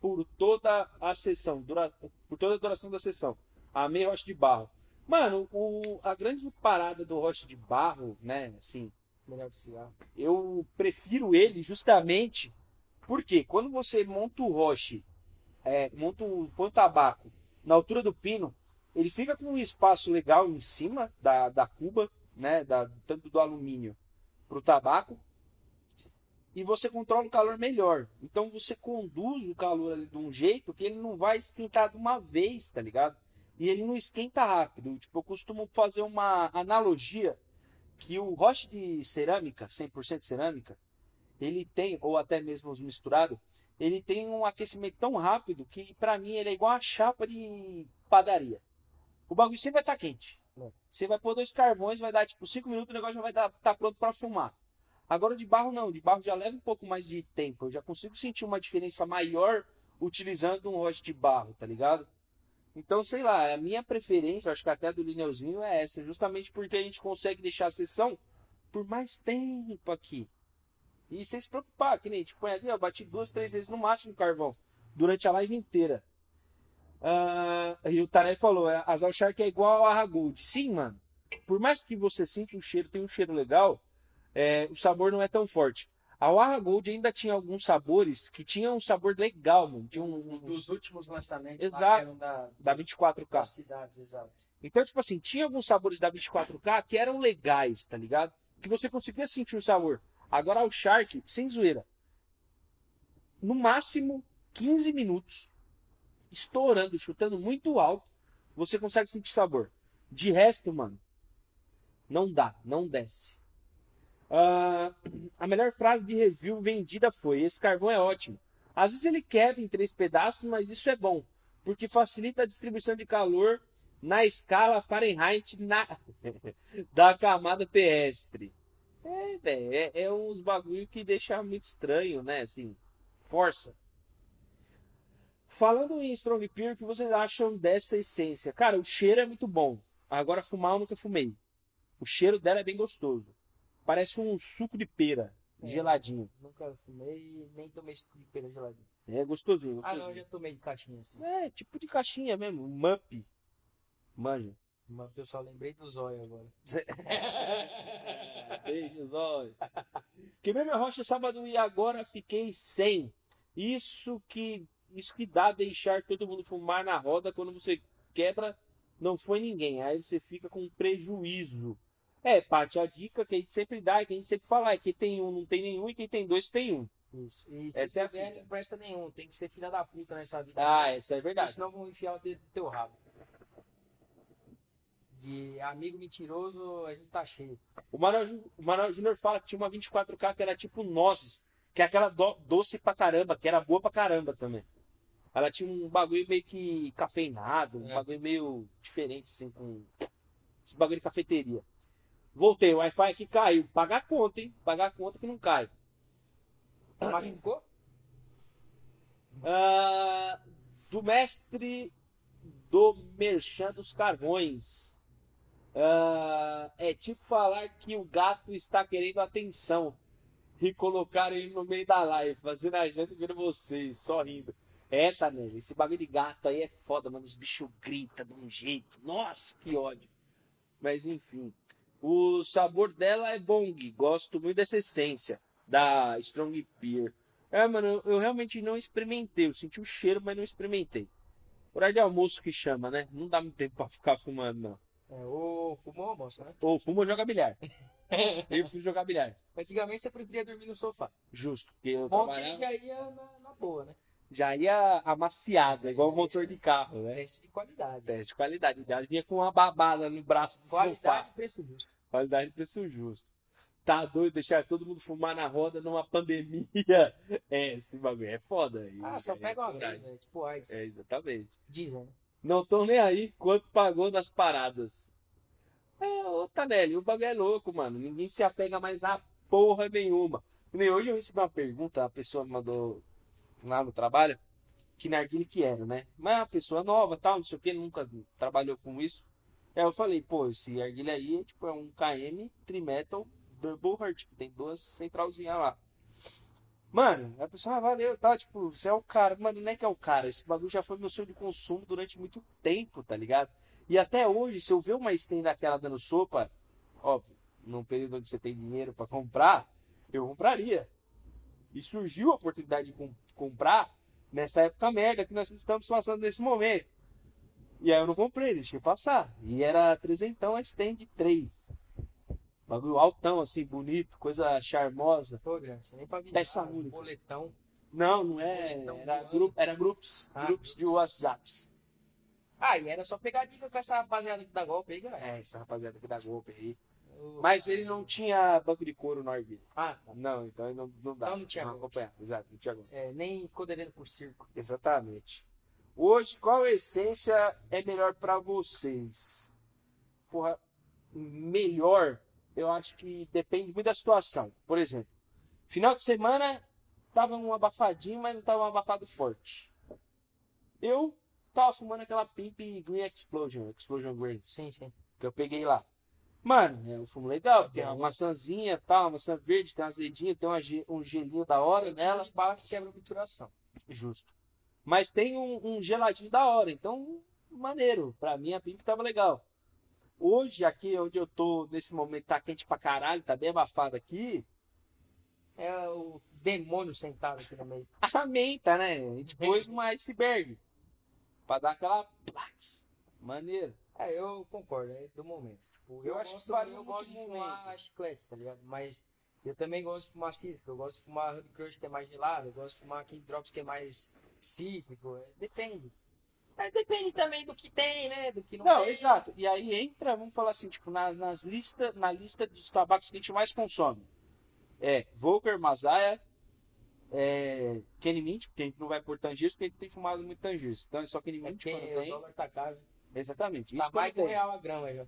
por toda a sessão, dura- por toda a duração da sessão. Amei roche de barro. Mano, o- a grande parada do roche de barro, né, assim, Melhor que eu prefiro ele justamente porque quando você monta o roche, é, monta o, põe o tabaco na altura do pino, ele fica com um espaço legal em cima da, da cuba, né, da, tanto do alumínio para o tabaco, e você controla o calor melhor. Então você conduz o calor ali de um jeito que ele não vai esquentar de uma vez, tá ligado? E ele não esquenta rápido. Tipo, eu costumo fazer uma analogia que o roche de cerâmica, 100% cerâmica, ele tem, ou até mesmo os misturados, ele tem um aquecimento tão rápido que pra mim ele é igual a chapa de padaria. O bagulho sempre vai estar quente. É. Você vai pôr dois carvões, vai dar tipo 5 minutos, o negócio já vai estar pronto para fumar. Agora de barro não, de barro já leva um pouco mais de tempo. Eu já consigo sentir uma diferença maior utilizando um roche de barro, tá ligado? Então, sei lá, a minha preferência, eu acho que até do Lineuzinho é essa, justamente porque a gente consegue deixar a sessão por mais tempo aqui. E sem se preocupar, que nem a gente põe ali, ó, bati duas, três vezes no máximo carvão, durante a live inteira. Ah, e o Tarek falou, é, a Zal Shark é igual a Gold. Sim, mano. Por mais que você sinta o cheiro, tem um cheiro legal, é, o sabor não é tão forte. A Warra Gold ainda tinha alguns sabores que tinham um sabor legal, mano. Tinha um, um Dos últimos lançamentos Exato. lá, que eram da, da 24K. das cidades, exato. Então, tipo assim, tinha alguns sabores da 24K que eram legais, tá ligado? Que você conseguia sentir o sabor. Agora o Shark, sem zoeira. No máximo 15 minutos, estourando, chutando muito alto, você consegue sentir sabor. De resto, mano, não dá, não desce. Ah, a melhor frase de review vendida foi: Esse carvão é ótimo. Às vezes ele quebra em três pedaços, mas isso é bom, porque facilita a distribuição de calor na escala Fahrenheit na... da camada terrestre. É, é, é uns bagulho que deixa muito estranho, né? Assim, força. Falando em Strong Peer, o que vocês acham dessa essência? Cara, o cheiro é muito bom. Agora, fumar eu nunca fumei. O cheiro dela é bem gostoso. Parece um suco de pera, É. geladinho. Nunca fumei e nem tomei suco de pera geladinho. É gostosinho. Ah, não, gostosinho. eu já tomei de caixinha assim. É, tipo de caixinha mesmo, mup. Manja. Mas eu só lembrei do zóio agora. Beijos, olha. Queimei minha rocha sábado e agora fiquei sem. Isso que isso que dá deixar todo mundo fumar na roda quando você quebra, não foi ninguém. Aí você fica com prejuízo. É, Paty, a dica que a gente sempre dá, que a gente sempre fala, é que tem um não tem nenhum e quem tem dois tem um. Isso. E se Essa é tiver, fita. não presta nenhum. Tem que ser filha da puta nessa vida. Ah, isso é Porque verdade. senão vão enfiar o dedo no teu rabo. De amigo mentiroso, a gente tá cheio. O o Manuel Júnior fala que tinha uma 24K que era tipo nozes, que é aquela do- doce pra caramba, que era boa pra caramba também. Ela tinha um bagulho meio que cafeinado, um É. bagulho meio diferente, assim, com esse bagulho de cafeteria. Voltei, o Wi-Fi aqui caiu. Pagar a conta, hein? Pagar a conta que não cai. Machucou? Ah, do mestre do Merchan dos Carvões. Ah, é tipo falar que o gato está querendo atenção e colocar ele no meio da live, fazendo a janta e vendo vocês, só rindo. É, tá, né? Esse bagulho de gato aí é foda, mano. Os bichos gritam de um jeito. Nossa, que ódio. Mas enfim. O sabor dela é bong. Gosto muito dessa essência da Strong Beer. É, mano, eu, eu realmente não experimentei. Eu senti o cheiro, mas não experimentei. Horário de almoço que chama, né? Não dá muito tempo pra ficar fumando, não. É, ô, fumou, moça, né? Ou fuma ou joga bilhar. Eu prefiro jogar bilhar. Antigamente você preferia dormir no sofá. Justo, porque eu Bom que trabalhava, já ia na, na boa, né? Já ia amaciado, igual o motor de carro, né? Teste de qualidade. Teste de qualidade. Já vinha com uma babada no braço do Qualidade sofá. e preço justo. Qualidade e preço justo. Tá doido deixar todo mundo fumar na roda numa pandemia? É, esse bagulho é foda. E Ah, só pega uma vez, né? Tipo AIDS. É, exatamente. Dizem, né? Não tô nem aí quanto pagou nas paradas. É, ô Tanelli, o bagulho é louco, mano. Ninguém se apega mais a porra nenhuma. Nem hoje eu recebi uma pergunta, a pessoa mandou lá no trabalho, que narguile que era, né? Mas é uma pessoa nova, tal, não sei o que, nunca trabalhou com isso. Aí eu falei, pô, esse narguile aí é, tipo, é um KM Trimetal Double Heart, que tem duas centralzinhas lá. Mano, a pessoa, ah, valeu, tá, tipo, você é o cara. Mano, não é que é o cara, esse bagulho já foi meu sonho de consumo durante muito tempo, tá ligado? E até hoje, se eu ver uma stand daquela dando sopa, óbvio, num período onde você tem dinheiro para comprar, eu compraria. E surgiu a oportunidade de com comprar nessa época merda que nós estamos passando nesse momento. E aí eu não comprei, deixei passar. E era trezentão a stand 3. Bagulho altão, assim, bonito, coisa charmosa. Pô, Graça, nem pra avisar. Peça única. Boletão. Não, não é. Boletão Era, grupo, era grupos. Ah, grupos de WhatsApps. Ah, e era só pegar dica com essa rapaziada que dá golpe aí, galera. É, essa rapaziada que dá golpe aí. Mas ele não tinha banco de couro no Arguilha. Ah, tá. Não, então ele não, não dá. Então não tinha acompanhar. Exato, não tinha. É, nem ficou devendo por circo. Exatamente. Hoje, qual essência é melhor pra vocês? Porra, melhor, eu acho que depende muito da situação. Por exemplo, final de semana tava um abafadinho, mas não tava um abafado forte. Eu tava fumando aquela Pimp Green Explosion, Explosion Green, Sim, sim. que eu peguei lá. Mano, é um fumo legal, porque é uma maçãzinha tal, uma maçã verde, tem uma azedinha, tem um gelinho da hora nela. bala que quebra a obturação. Justo. Mas tem um, um geladinho da hora, então maneiro. Pra mim a Pimp tava legal. Hoje, aqui onde eu tô, nesse momento, tá quente pra caralho, tá bem abafado aqui. É o demônio sentado aqui no meio. A menta, né? Gente pôs uma iceberg. Pra dar aquela. Plax. Maneiro. É, eu concordo, é do momento. Tipo, eu, Eu acho gosto, que varia eu gosto de fumar chiclete, tá ligado? Mas eu também gosto de fumar cítrico. Eu gosto de fumar Honey Crush que é mais gelado. Eu gosto de fumar aquele Drops que é mais cítrico. é, depende. É, depende também do que tem, né? Do que não, Não, tem. exato. E aí entra, vamos falar assim, tipo, na, nas lista, na lista dos tabacos que a gente mais consome. É Volker, Mazaya, é, Kenny Mint, porque a gente não vai por Tangiers, porque a gente tem fumado muito Tangiers. Então é só Kenny É Mint porque quando o tem. dólar tá caro. Exatamente. Tá Isso mais de um real a grama já.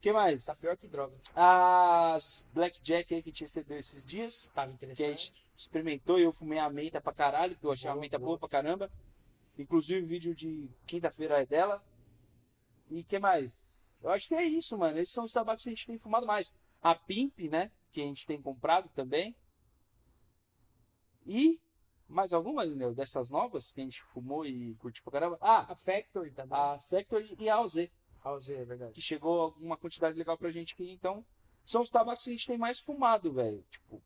O que mais? Tá pior que droga. As Blackjack aí que a gente recebeu esses dias, Tava que a interessante. gente experimentou e eu fumei a menta pra caralho, que eu achei a Boa, menta boa. boa pra caramba. Inclusive o vídeo de quinta-feira é dela. E que mais? Eu acho que é isso, mano. Esses são os tabacos que a gente tem fumado mais. A Pimp, né? Que a gente tem comprado também. E mais alguma, Lineu, dessas novas que a gente fumou e curtiu pra caramba? Ah, A Factory também. a Factory e a AOZ. Ah, é verdade. que chegou alguma quantidade legal pra gente aqui. Então, são os tabacos que a gente tem mais fumado, velho. Tipo,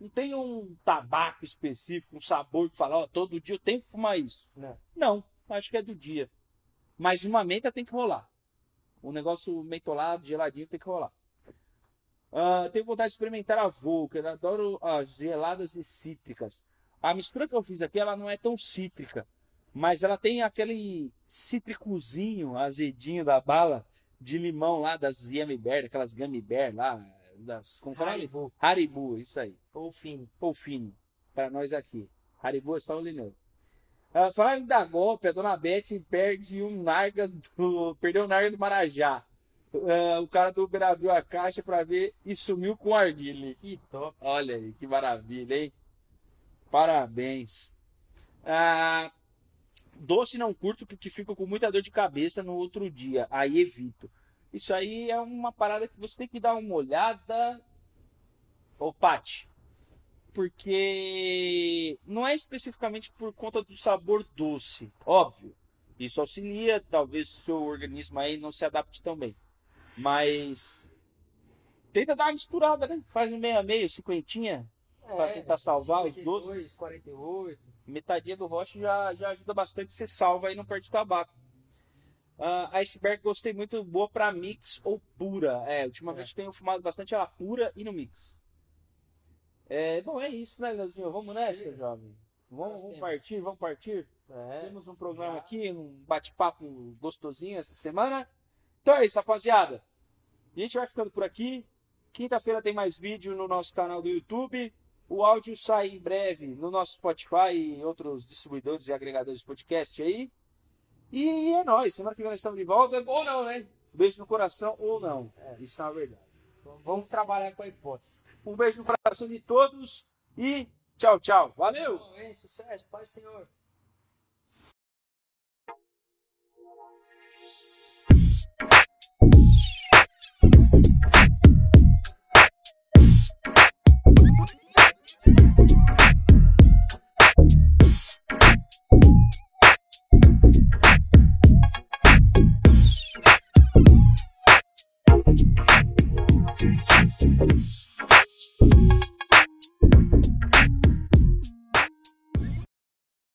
não tem um tabaco específico, um sabor que fala, ó, todo dia eu tenho que fumar isso. Não. Não, acho que é do dia. Mas uma menta tem que rolar. Um negócio mentolado, geladinho tem que rolar. Ah, tenho vontade de experimentar a Volker. Adoro as geladas e cítricas. A mistura que eu fiz aqui, ela não é tão cítrica. Mas ela tem aquele cítricozinho, azedinho da bala de limão lá das Yummy Bear, aquelas Gummy Bear lá. Das, como que é. Haribo, isso aí. Ou fino. Polfino, para nós aqui. Haribo é só o Lineu. Ah, falando da golpe, a dona Beth perde um narga do. Perdeu o narga do Marajá. Ah, o cara do Uber abriu a caixa para ver e sumiu com o arguile. Que top. Olha aí, que maravilha, hein? Parabéns. Ah, doce não curto porque fico com muita dor de cabeça no outro dia. Aí evito. Isso aí é uma parada que você tem que dar uma olhada. Ô, Paty. Porque não é especificamente por conta do sabor doce. Óbvio. Isso auxilia, talvez o seu organismo aí não se adapte tão bem. Mas tenta dar uma misturada, né? Faz um meio a meio, cinquentinha, Pra tentar salvar os 52, doces. 48. metadinha do rocha já, já ajuda bastante, você salva aí não perde tabaco. A iceberg gostei muito, boa pra mix ou pura. É, ultimamente tenho fumado bastante ela pura e no mix. É, bom, é isso, né, Leozinho? Vamos nessa, jovem. Vamos, vamos partir, vamos partir. É. Temos um programa Já. aqui, um bate-papo gostosinho essa semana. Então é isso, rapaziada. A gente vai ficando por aqui. Quinta-feira tem mais vídeo no nosso canal do YouTube. O áudio sai em breve no nosso Spotify e outros distribuidores e agregadores de podcast aí. E é nóis. Semana que vem nós estamos de volta. Ou não, né? Beijo no coração ou não. É, isso é uma verdade. Vamos trabalhar com a hipótese. Um beijo no coração de todos e tchau, tchau. Valeu! Bom, sucesso, Pai Senhor. Thank